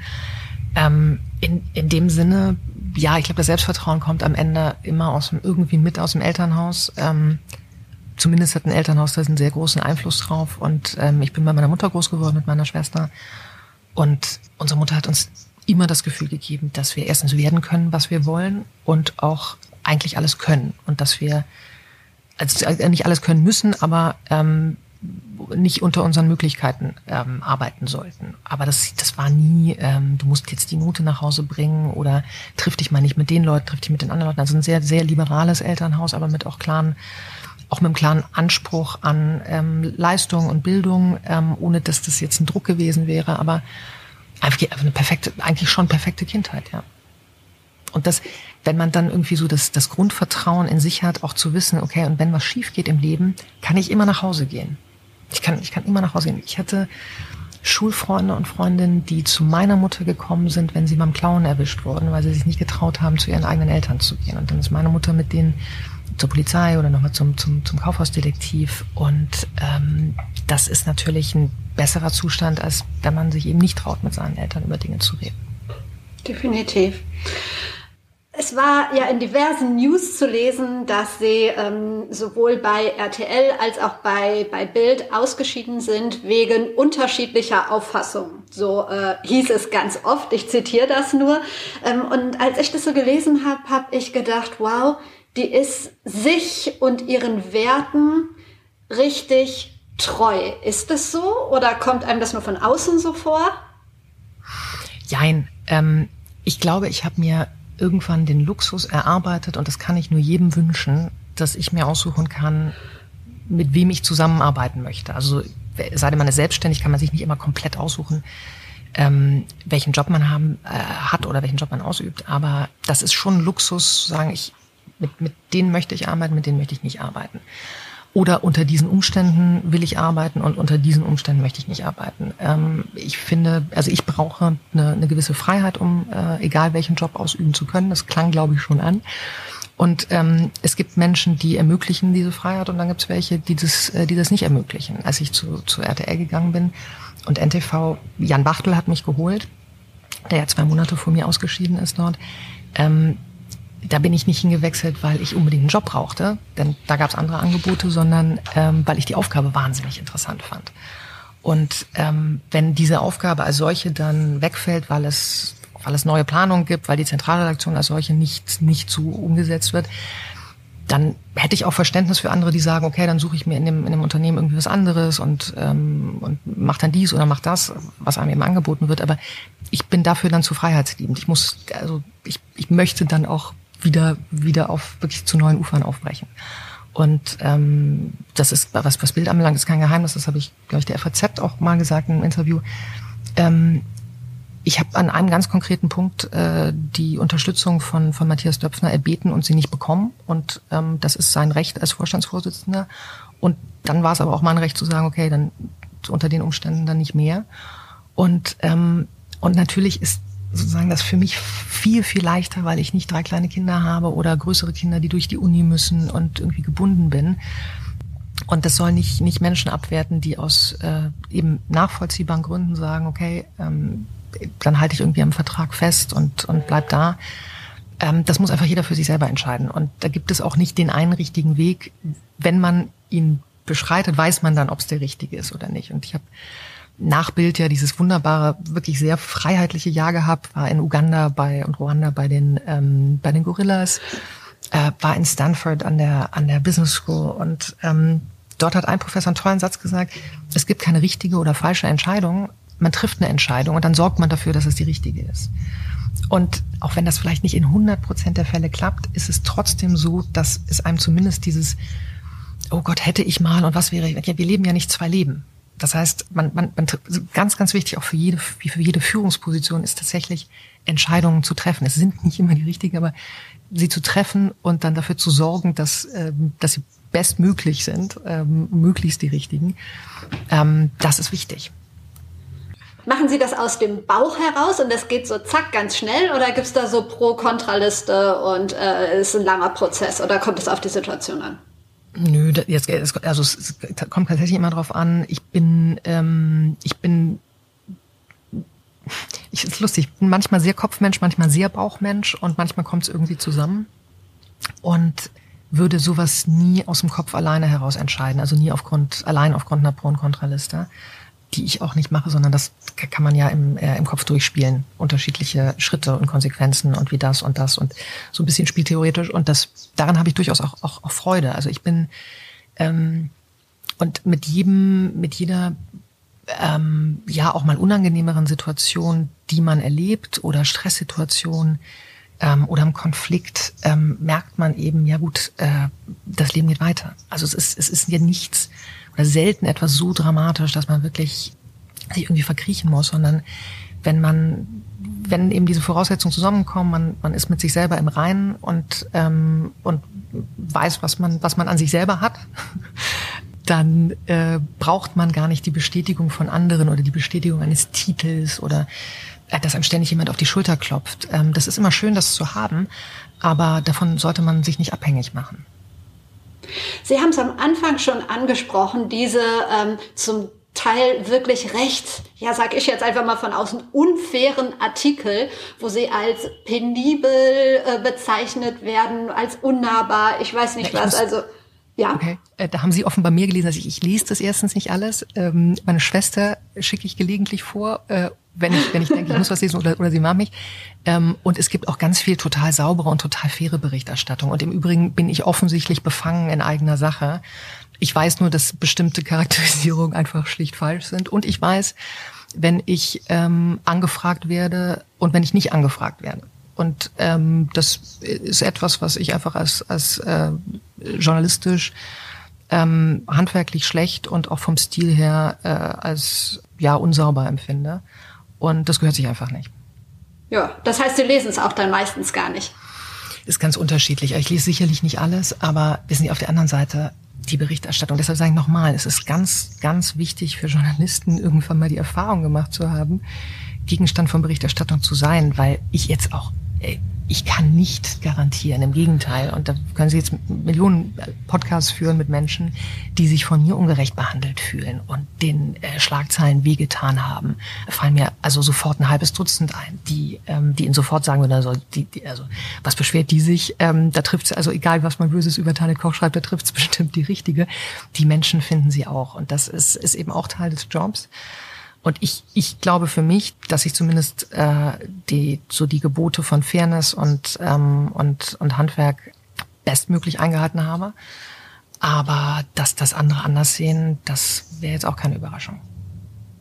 Ähm, in, in dem Sinne ja, ich glaube, das Selbstvertrauen kommt am Ende immer aus dem, irgendwie mit aus dem Elternhaus. Ähm, zumindest hat ein Elternhaus da einen sehr großen Einfluss drauf. Und ähm, ich bin bei meiner Mutter groß geworden mit meiner Schwester. Und unsere Mutter hat uns immer das Gefühl gegeben, dass wir erstens werden können, was wir wollen und auch eigentlich alles können. Und dass wir also nicht alles können müssen, aber ähm, nicht unter unseren Möglichkeiten ähm, arbeiten sollten. Aber das, das war nie, ähm, du musst jetzt die Note nach Hause bringen oder triff dich mal nicht mit den Leuten, triff dich mit den anderen Leuten. Also ein sehr, sehr liberales Elternhaus, aber mit auch klaren, auch mit einem klaren Anspruch an ähm, Leistung und Bildung, ähm, ohne dass das jetzt ein Druck gewesen wäre, aber einfach eine perfekte, eigentlich schon perfekte Kindheit, ja. Und das, wenn man dann irgendwie so das, das Grundvertrauen in sich hat, auch zu wissen, okay, und wenn was schief geht im Leben, kann ich immer nach Hause gehen. Ich kann, ich kann immer nach Hause gehen. Ich hatte Schulfreunde und Freundinnen, die zu meiner Mutter gekommen sind, wenn sie beim Klauen erwischt wurden, weil sie sich nicht getraut haben, zu ihren eigenen Eltern zu gehen. Und dann ist meine Mutter mit denen zur Polizei oder nochmal zum, zum, zum Kaufhausdetektiv. Und ähm, das ist natürlich ein besserer Zustand, als wenn man sich eben nicht traut, mit seinen Eltern über Dinge zu reden. Definitiv. Es war ja in diversen News zu lesen, dass sie ähm, sowohl bei RTL als auch bei, bei Bild ausgeschieden sind wegen unterschiedlicher Auffassung. So äh, hieß es ganz oft, ich zitiere das nur. Ähm, und als ich das so gelesen habe, habe ich gedacht, wow, die ist sich und ihren Werten richtig treu. Ist das so oder kommt einem das nur von außen so vor? Jein. Ähm, ich glaube, ich habe mir irgendwann den Luxus erarbeitet und das kann ich nur jedem wünschen, dass ich mir aussuchen kann, mit wem ich zusammenarbeiten möchte. Also sei denn man ist selbstständig, kann man sich nicht immer komplett aussuchen, ähm, welchen Job man haben, äh, hat oder welchen Job man ausübt. Aber das ist schon Luxus, sagen, ich mit, mit denen möchte ich arbeiten, mit denen möchte ich nicht arbeiten. Oder unter diesen Umständen will ich arbeiten und unter diesen Umständen möchte ich nicht arbeiten. Ähm, ich finde, also ich brauche eine, eine gewisse Freiheit, um äh, egal welchen Job ausüben zu können. Das klang, glaube ich, schon an. Und ähm, es gibt Menschen, die ermöglichen diese Freiheit und dann gibt es welche, die das, äh, die das nicht ermöglichen. Als ich zu, zu RTL gegangen bin und NTV, Jan Bachtel hat mich geholt, der ja zwei Monate vor mir ausgeschieden ist dort. Ähm, da bin ich nicht hingewechselt, weil ich unbedingt einen Job brauchte, denn da gab es andere Angebote, sondern ähm, weil ich die Aufgabe wahnsinnig interessant fand. Und ähm, wenn diese Aufgabe als solche dann wegfällt, weil es, weil es neue Planungen gibt, weil die Zentralredaktion als solche nicht, nicht so umgesetzt wird, dann hätte ich auch Verständnis für andere, die sagen, okay, dann suche ich mir in dem, in dem Unternehmen irgendwie was anderes und, ähm, und mach dann dies oder mach das, was einem eben angeboten wird. Aber ich bin dafür dann zu freiheitsliebend. Ich muss, also ich, ich möchte dann auch wieder, wieder auf wirklich zu neuen Ufern aufbrechen. Und ähm, das ist, was, was Bild anbelangt, ist kein Geheimnis, das habe ich, glaube ich, der FAZ auch mal gesagt in einem Interview. Ähm, ich habe an einem ganz konkreten Punkt äh, die Unterstützung von, von Matthias Döpfner erbeten und sie nicht bekommen. Und ähm, das ist sein Recht als Vorstandsvorsitzender. Und dann war es aber auch mein Recht zu sagen, okay, dann unter den Umständen dann nicht mehr. Und, ähm, und natürlich ist sozusagen das für mich viel, viel leichter, weil ich nicht drei kleine Kinder habe oder größere Kinder, die durch die Uni müssen und irgendwie gebunden bin. Und das soll nicht, nicht Menschen abwerten, die aus äh, eben nachvollziehbaren Gründen sagen, okay, ähm, dann halte ich irgendwie am Vertrag fest und, und bleib da. Ähm, das muss einfach jeder für sich selber entscheiden. Und da gibt es auch nicht den einen richtigen Weg. Wenn man ihn beschreitet, weiß man dann, ob es der richtige ist oder nicht. Und ich habe Nachbild ja dieses wunderbare, wirklich sehr freiheitliche Jahr gehabt, war in Uganda bei und Ruanda bei den ähm, bei den Gorillas, äh, war in Stanford an der an der Business School und ähm, dort hat ein Professor einen tollen Satz gesagt: Es gibt keine richtige oder falsche Entscheidung, man trifft eine Entscheidung und dann sorgt man dafür, dass es die richtige ist. Und auch wenn das vielleicht nicht in 100 Prozent der Fälle klappt, ist es trotzdem so, dass es einem zumindest dieses, oh Gott, hätte ich mal und was wäre, wir leben ja nicht zwei Leben. Das heißt, man, man, man ganz, ganz wichtig auch für jede, wie für jede Führungsposition ist tatsächlich Entscheidungen zu treffen. Es sind nicht immer die richtigen, aber sie zu treffen und dann dafür zu sorgen, dass, ähm, dass sie bestmöglich sind, ähm, möglichst die richtigen. Ähm, das ist wichtig. Machen Sie das aus dem Bauch heraus und das geht so zack ganz schnell oder gibt es da so Pro-Kontra-Liste und äh, ist ein langer Prozess oder kommt es auf die Situation an? Nö, jetzt, also es kommt tatsächlich immer drauf an. Ich bin, ähm, ich bin, ich ist lustig. Ich bin manchmal sehr Kopfmensch, manchmal sehr Bauchmensch und manchmal kommt es irgendwie zusammen und würde sowas nie aus dem Kopf alleine heraus entscheiden. Also nie aufgrund allein aufgrund einer Pro- und Kontraliste die ich auch nicht mache, sondern das kann man ja im, äh, im Kopf durchspielen. Unterschiedliche Schritte und Konsequenzen und wie das und das und so ein bisschen spieltheoretisch. Und das, daran habe ich durchaus auch, auch, auch Freude. Also ich bin, ähm, und mit jedem, mit jeder, ähm, ja, auch mal unangenehmeren Situation, die man erlebt oder Stresssituation, ähm, oder im Konflikt ähm, merkt man eben, ja gut, äh, das Leben geht weiter. Also es ist, es ist ja nichts, oder selten etwas so dramatisch, dass man wirklich sich irgendwie verkriechen muss, sondern wenn man, wenn eben diese Voraussetzungen zusammenkommen, man, man ist mit sich selber im Reinen und, ähm, und weiß, was man, was man an sich selber hat, dann äh, braucht man gar nicht die Bestätigung von anderen oder die Bestätigung eines Titels oder äh, dass einem ständig jemand auf die Schulter klopft. Ähm, das ist immer schön, das zu haben, aber davon sollte man sich nicht abhängig machen. Sie haben es am Anfang schon angesprochen, diese ähm, zum Teil wirklich recht, ja, sag ich jetzt einfach mal von außen, unfairen Artikel, wo sie als penibel äh, bezeichnet werden, als unnahbar, ich weiß nicht ja, was, also. Ja. Okay. Äh, da haben Sie offenbar mehr gelesen als ich. Ich lese das erstens nicht alles. Ähm, meine Schwester schicke ich gelegentlich vor äh, wenn ich, wenn ich denke, ich muss was lesen oder, oder sie mag mich. Ähm, und es gibt auch ganz viel total saubere und total faire Berichterstattung. Und im Übrigen bin ich offensichtlich befangen in eigener Sache. Ich weiß nur, dass bestimmte Charakterisierungen einfach schlicht falsch sind. Und ich weiß, wenn ich ähm, angefragt werde und wenn ich nicht angefragt werde. Und ähm, das ist etwas, was ich einfach als, als äh, journalistisch ähm, handwerklich schlecht und auch vom Stil her äh, als ja unsauber empfinde. Und das gehört sich einfach nicht. Ja, das heißt, Sie lesen es auch dann meistens gar nicht. Ist ganz unterschiedlich. Ich lese sicherlich nicht alles, aber wissen Sie, auf der anderen Seite die Berichterstattung. Deshalb sage ich nochmal, es ist ganz, ganz wichtig für Journalisten, irgendwann mal die Erfahrung gemacht zu haben, Gegenstand von Berichterstattung zu sein, weil ich jetzt auch ich kann nicht garantieren, im Gegenteil. Und da können Sie jetzt Millionen Podcasts führen mit Menschen, die sich von mir ungerecht behandelt fühlen und den äh, Schlagzeilen wehgetan haben. Fallen mir also sofort ein halbes Dutzend ein, die, ähm, die Ihnen sofort sagen würden, also, die, die, also was beschwert die sich? Ähm, da trifft es, also egal was man Böses über Tanne Koch schreibt, da trifft es bestimmt die richtige. Die Menschen finden sie auch. Und das ist, ist eben auch Teil des Jobs. Und ich, ich glaube für mich, dass ich zumindest äh, die, so die Gebote von Fairness und, ähm, und, und Handwerk bestmöglich eingehalten habe. Aber dass das andere anders sehen, das wäre jetzt auch keine Überraschung.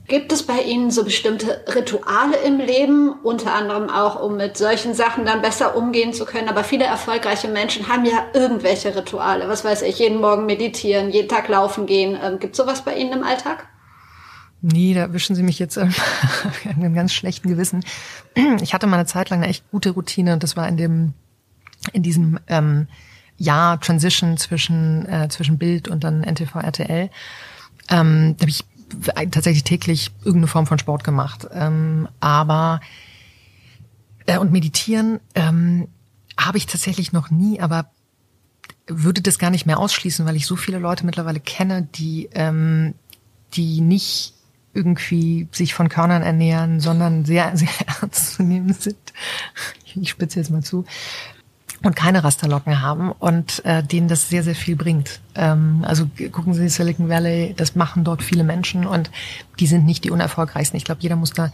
Gibt es bei Ihnen so bestimmte Rituale im Leben, unter anderem auch, um mit solchen Sachen dann besser umgehen zu können? Aber viele erfolgreiche Menschen haben ja irgendwelche Rituale. Was weiß ich, jeden Morgen meditieren, jeden Tag laufen gehen. Ähm, Gibt es sowas bei Ihnen im Alltag? Nee, da wischen Sie mich jetzt äh, in einem ganz schlechten Gewissen. Ich hatte mal eine Zeit lang eine echt gute Routine und das war in dem, in diesem ähm, Jahr Transition zwischen, äh, zwischen Bild und dann NTV RTL. Ähm, da habe ich tatsächlich täglich irgendeine Form von Sport gemacht. Ähm, aber äh, und meditieren ähm, habe ich tatsächlich noch nie, aber würde das gar nicht mehr ausschließen, weil ich so viele Leute mittlerweile kenne, die ähm, die nicht irgendwie sich von Körnern ernähren, sondern sehr, sehr ernst zu nehmen sind. Ich spitze jetzt mal zu. Und keine Rasterlocken haben und äh, denen das sehr, sehr viel bringt. Ähm, also gucken Sie Silicon Valley, das machen dort viele Menschen und die sind nicht die unerfolgreichsten. Ich glaube, jeder muss da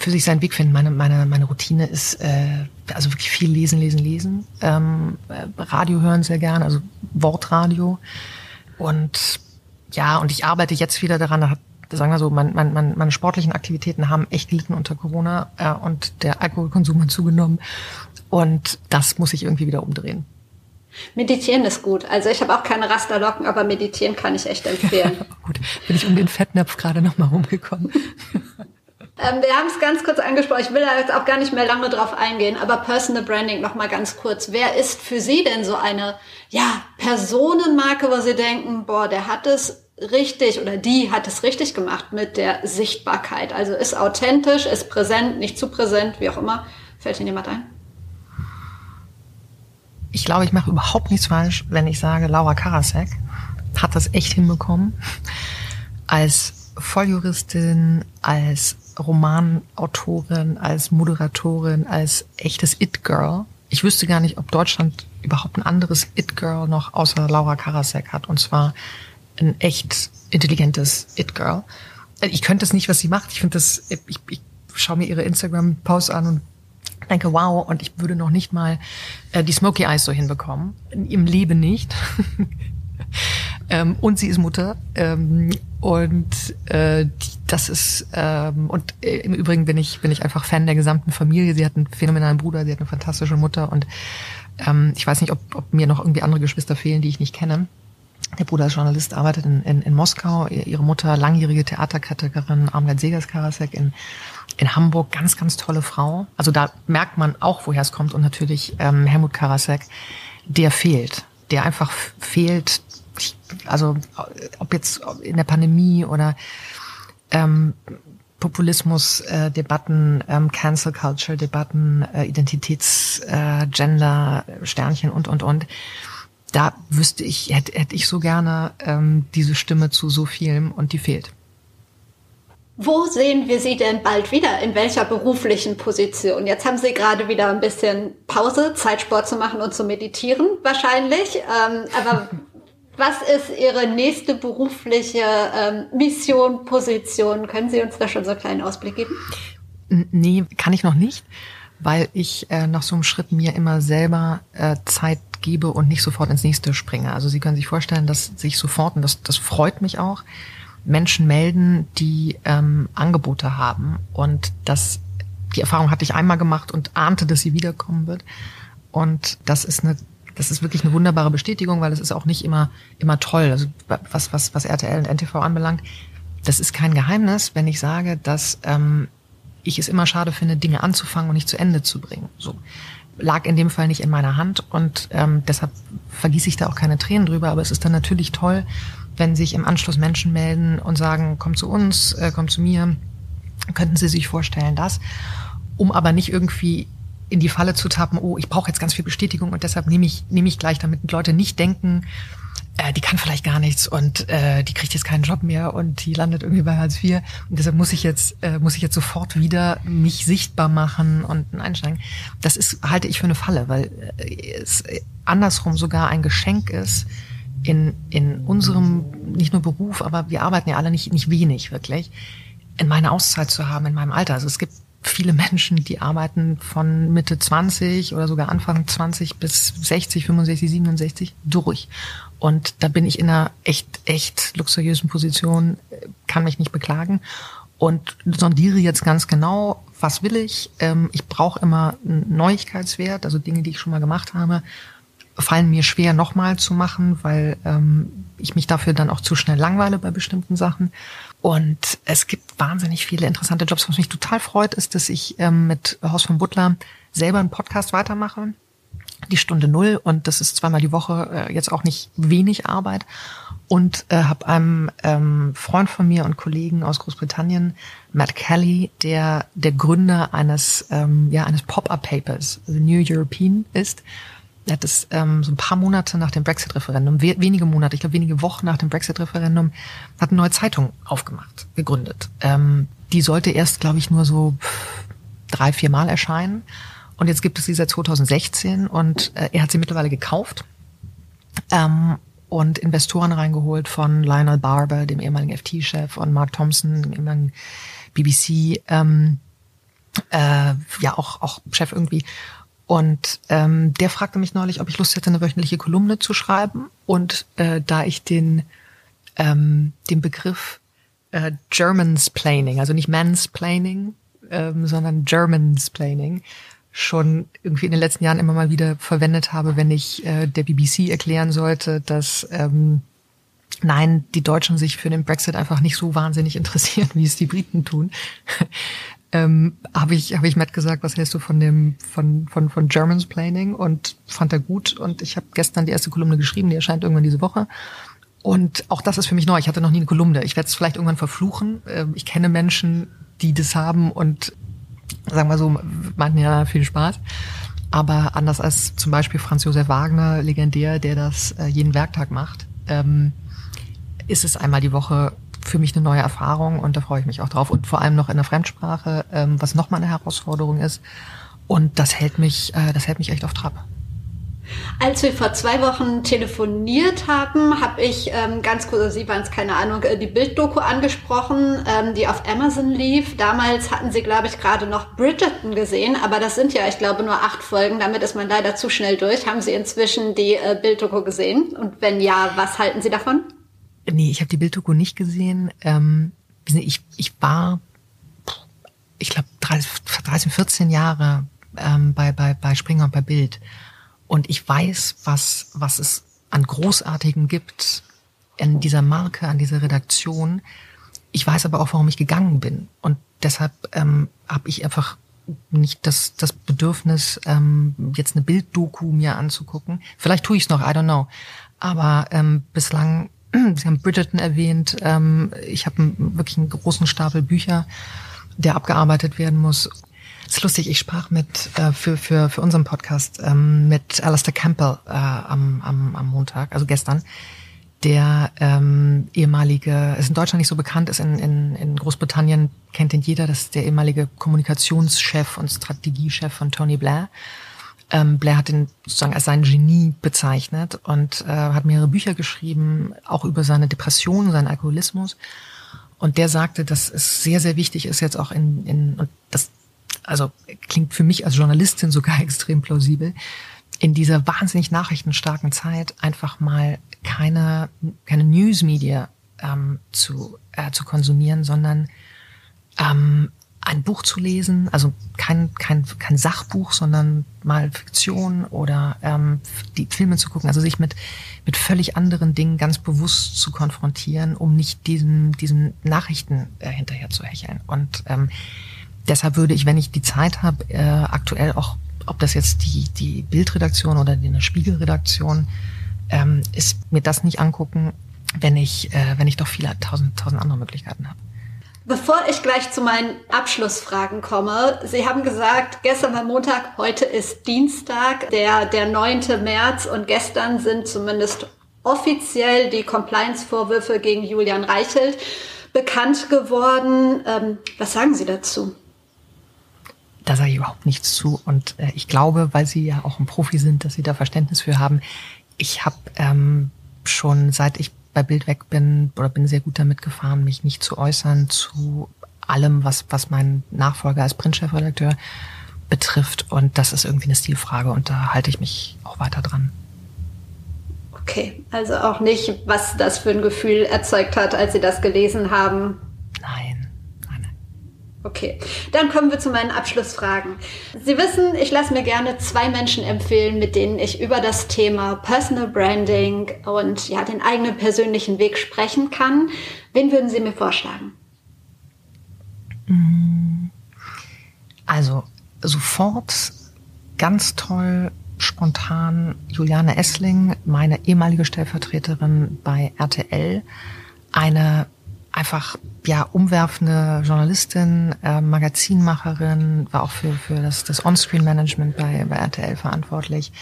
für sich seinen Weg finden. Meine, meine, meine Routine ist äh, also wirklich viel lesen, lesen, lesen. Ähm, äh, Radio hören sehr gern, also Wortradio. Und ja, und ich arbeite jetzt wieder daran, da hat sagen wir so, mein, mein, mein, meine sportlichen Aktivitäten haben echt gelitten unter Corona äh, und der Alkoholkonsum hat zugenommen. Und das muss ich irgendwie wieder umdrehen. Meditieren ist gut. Also ich habe auch keine Rasterlocken, aber meditieren kann ich echt empfehlen. gut, bin ich um den Fettnapf gerade nochmal rumgekommen. ähm, wir haben es ganz kurz angesprochen. Ich will da jetzt auch gar nicht mehr lange drauf eingehen, aber Personal Branding nochmal ganz kurz. Wer ist für Sie denn so eine ja, Personenmarke, wo Sie denken, boah, der hat es richtig oder die hat es richtig gemacht mit der Sichtbarkeit. Also ist authentisch, ist präsent, nicht zu präsent, wie auch immer. Fällt Ihnen jemand ein? Ich glaube, ich mache überhaupt nichts falsch, wenn ich sage, Laura Karasek hat das echt hinbekommen. Als Volljuristin, als Romanautorin, als Moderatorin, als echtes It-Girl. Ich wüsste gar nicht, ob Deutschland überhaupt ein anderes It-Girl noch außer Laura Karasek hat. Und zwar ein echt intelligentes It-Girl. Ich könnte es nicht, was sie macht. Ich finde das, ich, ich schaue mir ihre Instagram-Posts an und denke, wow, und ich würde noch nicht mal äh, die Smoky Eyes so hinbekommen. Im Leben nicht. ähm, und sie ist Mutter. Ähm, und äh, die, das ist ähm, und äh, im Übrigen bin ich bin ich einfach Fan der gesamten Familie. Sie hat einen phänomenalen Bruder, sie hat eine fantastische Mutter und ähm, ich weiß nicht, ob, ob mir noch irgendwie andere Geschwister fehlen, die ich nicht kenne. Der Bruder ist Journalist, arbeitet in, in, in Moskau. Ihre Mutter, langjährige Theaterkritikerin, Armgard Segers-Karasek in, in Hamburg. Ganz, ganz tolle Frau. Also da merkt man auch, woher es kommt. Und natürlich ähm, Helmut Karasek, der fehlt. Der einfach fehlt. Also ob jetzt in der Pandemie oder ähm, Populismus-Debatten, äh, ähm, Cancel Culture-Debatten, äh, Identitäts-, äh, Gender, Sternchen und, und, und da wüsste ich, hätte, hätte ich so gerne ähm, diese Stimme zu so vielem und die fehlt. Wo sehen wir Sie denn bald wieder? In welcher beruflichen Position? Jetzt haben Sie gerade wieder ein bisschen Pause, Zeit Sport zu machen und zu meditieren wahrscheinlich. Ähm, aber was ist Ihre nächste berufliche ähm, Mission, Position? Können Sie uns da schon so einen kleinen Ausblick geben? Nee, kann ich noch nicht, weil ich äh, nach so einem Schritt mir immer selber äh, Zeit gebe und nicht sofort ins nächste springe. Also Sie können sich vorstellen, dass sich sofort, und das, das freut mich auch, Menschen melden, die ähm, Angebote haben. Und das, die Erfahrung hatte ich einmal gemacht und ahnte, dass sie wiederkommen wird. Und das ist eine, das ist wirklich eine wunderbare Bestätigung, weil es ist auch nicht immer, immer toll. Also was, was, was RTL und NTV anbelangt, das ist kein Geheimnis, wenn ich sage, dass ähm, ich es immer schade finde, Dinge anzufangen und nicht zu Ende zu bringen. So lag in dem Fall nicht in meiner Hand und ähm, deshalb vergieße ich da auch keine Tränen drüber. Aber es ist dann natürlich toll, wenn sich im Anschluss Menschen melden und sagen, komm zu uns, äh, komm zu mir, könnten Sie sich vorstellen, das, um aber nicht irgendwie in die Falle zu tappen, oh, ich brauche jetzt ganz viel Bestätigung und deshalb nehme ich, nehme ich gleich, damit Leute nicht denken, äh, die kann vielleicht gar nichts und äh, die kriegt jetzt keinen Job mehr und die landet irgendwie bei Hartz IV. Und deshalb muss ich jetzt, äh, muss ich jetzt sofort wieder mich sichtbar machen und einsteigen. Das ist, halte ich für eine Falle, weil äh, es andersrum sogar ein Geschenk ist, in, in unserem, nicht nur Beruf, aber wir arbeiten ja alle nicht, nicht wenig wirklich, in meine Auszeit zu haben in meinem Alter. Also es gibt viele Menschen, die arbeiten von Mitte 20 oder sogar Anfang 20 bis 60, 65, 67 durch. Und da bin ich in einer echt, echt luxuriösen Position, kann mich nicht beklagen und sondiere jetzt ganz genau, was will ich. Ähm, ich brauche immer einen Neuigkeitswert, also Dinge, die ich schon mal gemacht habe, fallen mir schwer nochmal zu machen, weil ähm, ich mich dafür dann auch zu schnell langweile bei bestimmten Sachen. Und es gibt wahnsinnig viele interessante Jobs. Was mich total freut, ist, dass ich ähm, mit Horst von Butler selber einen Podcast weitermache. Die Stunde Null. Und das ist zweimal die Woche äh, jetzt auch nicht wenig Arbeit. Und äh, habe einem ähm, Freund von mir und Kollegen aus Großbritannien, Matt Kelly, der der Gründer eines, ähm, ja, eines Pop-Up-Papers, The New European ist, er hat es ähm, so ein paar Monate nach dem Brexit-Referendum, we wenige Monate, ich glaube wenige Wochen nach dem Brexit-Referendum, hat eine neue Zeitung aufgemacht, gegründet. Ähm, die sollte erst, glaube ich, nur so drei, vier Mal erscheinen. Und jetzt gibt es sie seit 2016 und äh, er hat sie mittlerweile gekauft ähm, und Investoren reingeholt von Lionel Barber, dem ehemaligen FT-Chef, und Mark Thompson, dem ehemaligen BBC, ähm, äh, ja auch, auch Chef irgendwie. Und ähm, der fragte mich neulich, ob ich Lust hätte, eine wöchentliche Kolumne zu schreiben. Und äh, da ich den, ähm, den Begriff äh, Germansplaining, also nicht Mansplaining, ähm, sondern Germansplaining, schon irgendwie in den letzten Jahren immer mal wieder verwendet habe, wenn ich äh, der BBC erklären sollte, dass ähm, nein, die Deutschen sich für den Brexit einfach nicht so wahnsinnig interessieren, wie es die Briten tun, ähm, habe ich habe ich Matt gesagt, was hältst du von dem von von von Germans Planning und fand er gut und ich habe gestern die erste Kolumne geschrieben, die erscheint irgendwann diese Woche. Und auch das ist für mich neu. Ich hatte noch nie eine Kolumne. Ich werde es vielleicht irgendwann verfluchen. Ähm, ich kenne Menschen, die das haben und sagen wir so, meinten ja viel Spaß. Aber anders als zum Beispiel Franz Josef Wagner, legendär, der das äh, jeden Werktag macht, ähm, ist es einmal die Woche für mich eine neue Erfahrung und da freue ich mich auch drauf. Und vor allem noch in der Fremdsprache, ähm, was nochmal eine Herausforderung ist. Und das hält mich, äh, das hält mich echt auf Trab. Als wir vor zwei Wochen telefoniert haben, habe ich ähm, ganz kurz, also Sie waren es, keine Ahnung, äh, die Bilddoku angesprochen, ähm, die auf Amazon lief. Damals hatten Sie, glaube ich, gerade noch Bridgerton gesehen, aber das sind ja, ich glaube, nur acht Folgen. Damit ist man leider zu schnell durch. Haben Sie inzwischen die äh, Bilddoku gesehen? Und wenn ja, was halten Sie davon? Nee, ich habe die Bilddoku nicht gesehen. Ähm, ich, ich war, ich glaube, 13, 14 Jahre ähm, bei, bei, bei Springer und bei Bild. Und ich weiß, was, was es an Großartigen gibt in dieser Marke, an dieser Redaktion. Ich weiß aber auch, warum ich gegangen bin. Und deshalb ähm, habe ich einfach nicht das, das Bedürfnis, ähm, jetzt eine Bilddoku mir anzugucken. Vielleicht tue ich es noch, I don't know. Aber ähm, bislang Sie haben Bridgerton erwähnt. Ähm, ich habe wirklich einen großen Stapel Bücher, der abgearbeitet werden muss. Es ist lustig, ich sprach mit äh, für, für, für unseren Podcast ähm, mit Alistair Campbell äh, am, am, am Montag, also gestern, der ähm, ehemalige, ist in Deutschland nicht so bekannt, ist in, in, in Großbritannien, kennt ihn jeder, das ist der ehemalige Kommunikationschef und Strategiechef von Tony Blair. Ähm, Blair hat ihn sozusagen als sein Genie bezeichnet und äh, hat mehrere Bücher geschrieben, auch über seine Depression, seinen Alkoholismus. Und der sagte, dass es sehr, sehr wichtig ist, jetzt auch in, in und das also klingt für mich als Journalistin sogar extrem plausibel, in dieser wahnsinnig nachrichtenstarken Zeit einfach mal keine, keine Newsmedia ähm, zu, äh, zu konsumieren, sondern ähm, ein Buch zu lesen, also kein, kein, kein Sachbuch, sondern mal Fiktion oder ähm, die Filme zu gucken, also sich mit, mit völlig anderen Dingen ganz bewusst zu konfrontieren, um nicht diesen, diesen Nachrichten äh, hinterher zu hecheln. Und ähm, deshalb würde ich, wenn ich die Zeit habe, äh, aktuell auch, ob das jetzt die, die Bildredaktion oder die Spiegelredaktion ähm, ist, mir das nicht angucken, wenn ich, äh, wenn ich doch viele tausend, tausend andere Möglichkeiten habe. Bevor ich gleich zu meinen Abschlussfragen komme, Sie haben gesagt, gestern war Montag, heute ist Dienstag, der, der 9. März und gestern sind zumindest offiziell die Compliance-Vorwürfe gegen Julian Reichelt bekannt geworden. Ähm, was sagen Sie dazu? Da sage ich überhaupt nichts zu. Und äh, ich glaube, weil Sie ja auch ein Profi sind, dass Sie da Verständnis für haben. Ich habe ähm, schon seit ich bei Bild weg bin oder bin sehr gut damit gefahren, mich nicht zu äußern zu allem, was, was mein Nachfolger als Printchefredakteur betrifft. Und das ist irgendwie eine Stilfrage und da halte ich mich auch weiter dran. Okay, also auch nicht, was das für ein Gefühl erzeugt hat, als Sie das gelesen haben. Okay, dann kommen wir zu meinen Abschlussfragen. Sie wissen, ich lasse mir gerne zwei Menschen empfehlen, mit denen ich über das Thema Personal Branding und ja, den eigenen persönlichen Weg sprechen kann. Wen würden Sie mir vorschlagen? Also sofort ganz toll, spontan Juliane Essling, meine ehemalige Stellvertreterin bei RTL, eine einfach ja umwerfende Journalistin, äh, Magazinmacherin, war auch für für das das On-Screen-Management bei bei RTL verantwortlich.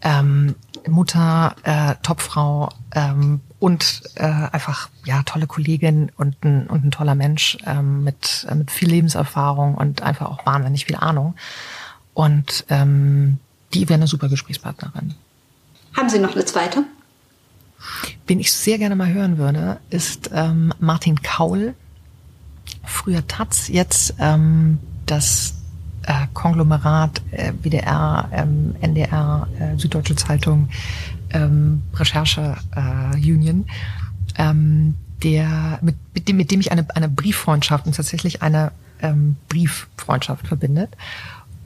Ähm, Mutter, äh, Topfrau ähm, und äh, einfach ja tolle Kollegin und ein, und ein toller Mensch ähm, mit äh, mit viel Lebenserfahrung und einfach auch wahnsinnig viel Ahnung. Und ähm, die wäre eine super Gesprächspartnerin. Haben Sie noch eine zweite? Wen ich sehr gerne mal hören würde, ist ähm, Martin Kaul. Früher Taz, jetzt ähm, das äh, Konglomerat äh, WDR, ähm, NDR, äh, Süddeutsche Zeitung, ähm, Recherche äh, Union, ähm, der mit, mit dem mit dem ich eine eine Brieffreundschaft und tatsächlich eine ähm, Brieffreundschaft verbindet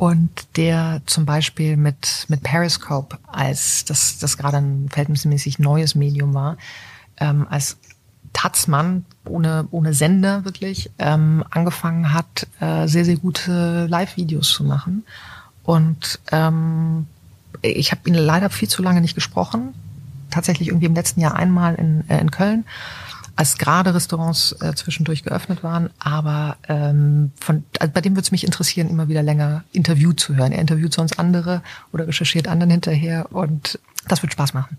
und der zum Beispiel mit, mit Periscope, als das, das gerade ein verhältnismäßig neues Medium war, ähm, als Tatzmann ohne, ohne Sender wirklich ähm, angefangen hat, äh, sehr, sehr gute Live-Videos zu machen. Und ähm, ich habe ihn leider viel zu lange nicht gesprochen. Tatsächlich irgendwie im letzten Jahr einmal in, äh, in Köln als gerade Restaurants äh, zwischendurch geöffnet waren. Aber ähm, von, also bei dem würde es mich interessieren, immer wieder länger Interview zu hören. Er interviewt sonst andere oder recherchiert anderen hinterher und das wird Spaß machen.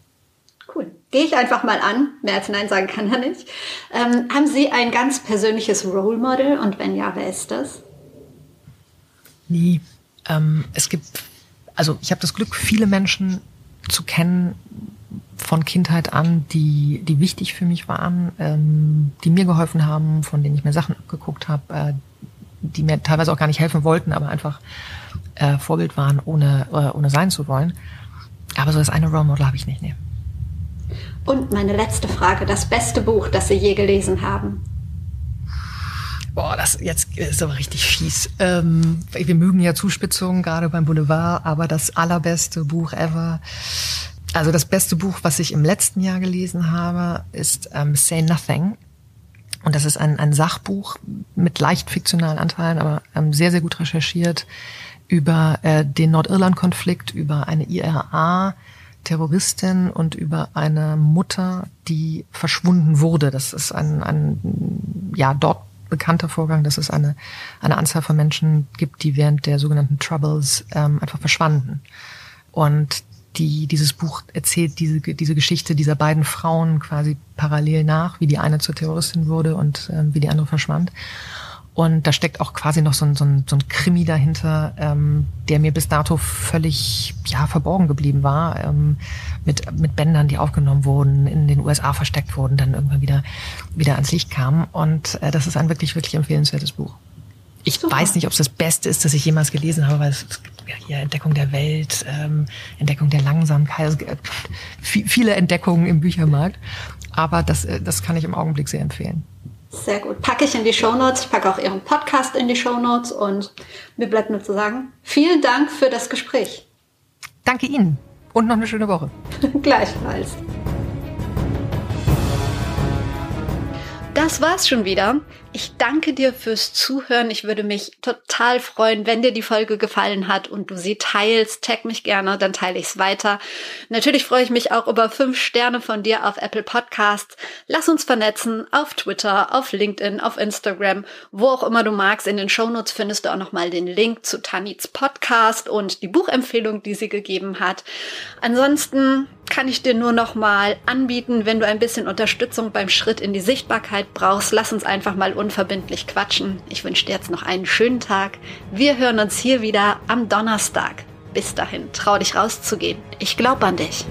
Cool. Gehe ich einfach mal an. Mehr als Nein sagen kann er nicht. Ähm, haben Sie ein ganz persönliches Role Model und wenn ja, wer ist das? Nie. Ähm, es gibt, also ich habe das Glück, viele Menschen zu kennen, von Kindheit an, die, die wichtig für mich waren, ähm, die mir geholfen haben, von denen ich mir Sachen abgeguckt habe, äh, die mir teilweise auch gar nicht helfen wollten, aber einfach äh, Vorbild waren, ohne, äh, ohne sein zu wollen. Aber so das eine Role Model habe ich nicht, nee. Und meine letzte Frage, das beste Buch, das Sie je gelesen haben? Boah, das jetzt ist aber richtig fies. Ähm, wir mögen ja Zuspitzungen, gerade beim Boulevard, aber das allerbeste Buch ever also das beste Buch, was ich im letzten Jahr gelesen habe, ist ähm, Say Nothing. Und das ist ein, ein Sachbuch mit leicht fiktionalen Anteilen, aber ähm, sehr, sehr gut recherchiert über äh, den Nordirland-Konflikt, über eine IRA, Terroristin und über eine Mutter, die verschwunden wurde. Das ist ein, ein ja dort bekannter Vorgang, dass es eine, eine Anzahl von Menschen gibt, die während der sogenannten Troubles ähm, einfach verschwanden. Und die, dieses Buch erzählt diese, diese Geschichte dieser beiden Frauen quasi parallel nach, wie die eine zur Terroristin wurde und ähm, wie die andere verschwand. Und da steckt auch quasi noch so ein, so ein, so ein Krimi dahinter, ähm, der mir bis dato völlig ja, verborgen geblieben war, ähm, mit, mit Bändern, die aufgenommen wurden, in den USA versteckt wurden, dann irgendwann wieder, wieder ans Licht kamen. Und äh, das ist ein wirklich, wirklich empfehlenswertes Buch. Ich Super. weiß nicht, ob es das Beste ist, das ich jemals gelesen habe, weil es ja, hier Entdeckung der Welt, ähm, Entdeckung der Langsamkeit, also, äh, viele Entdeckungen im Büchermarkt. Aber das, äh, das kann ich im Augenblick sehr empfehlen. Sehr gut. Packe ich in die Show Notes. Ich packe auch Ihren Podcast in die Show Notes und mir bleibt nur zu sagen, vielen Dank für das Gespräch. Danke Ihnen und noch eine schöne Woche. Gleichfalls. Das war's schon wieder. Ich danke dir fürs Zuhören. Ich würde mich total freuen, wenn dir die Folge gefallen hat und du sie teilst. Tag mich gerne, dann teile ich es weiter. Natürlich freue ich mich auch über fünf Sterne von dir auf Apple Podcasts. Lass uns vernetzen auf Twitter, auf LinkedIn, auf Instagram, wo auch immer du magst. In den Shownotes findest du auch nochmal den Link zu Tanits Podcast und die Buchempfehlung, die sie gegeben hat. Ansonsten kann ich dir nur noch mal anbieten, wenn du ein bisschen Unterstützung beim Schritt in die Sichtbarkeit brauchst. Lass uns einfach mal unverbindlich quatschen. Ich wünsche dir jetzt noch einen schönen Tag. Wir hören uns hier wieder am Donnerstag. Bis dahin, trau dich rauszugehen. Ich glaube an dich.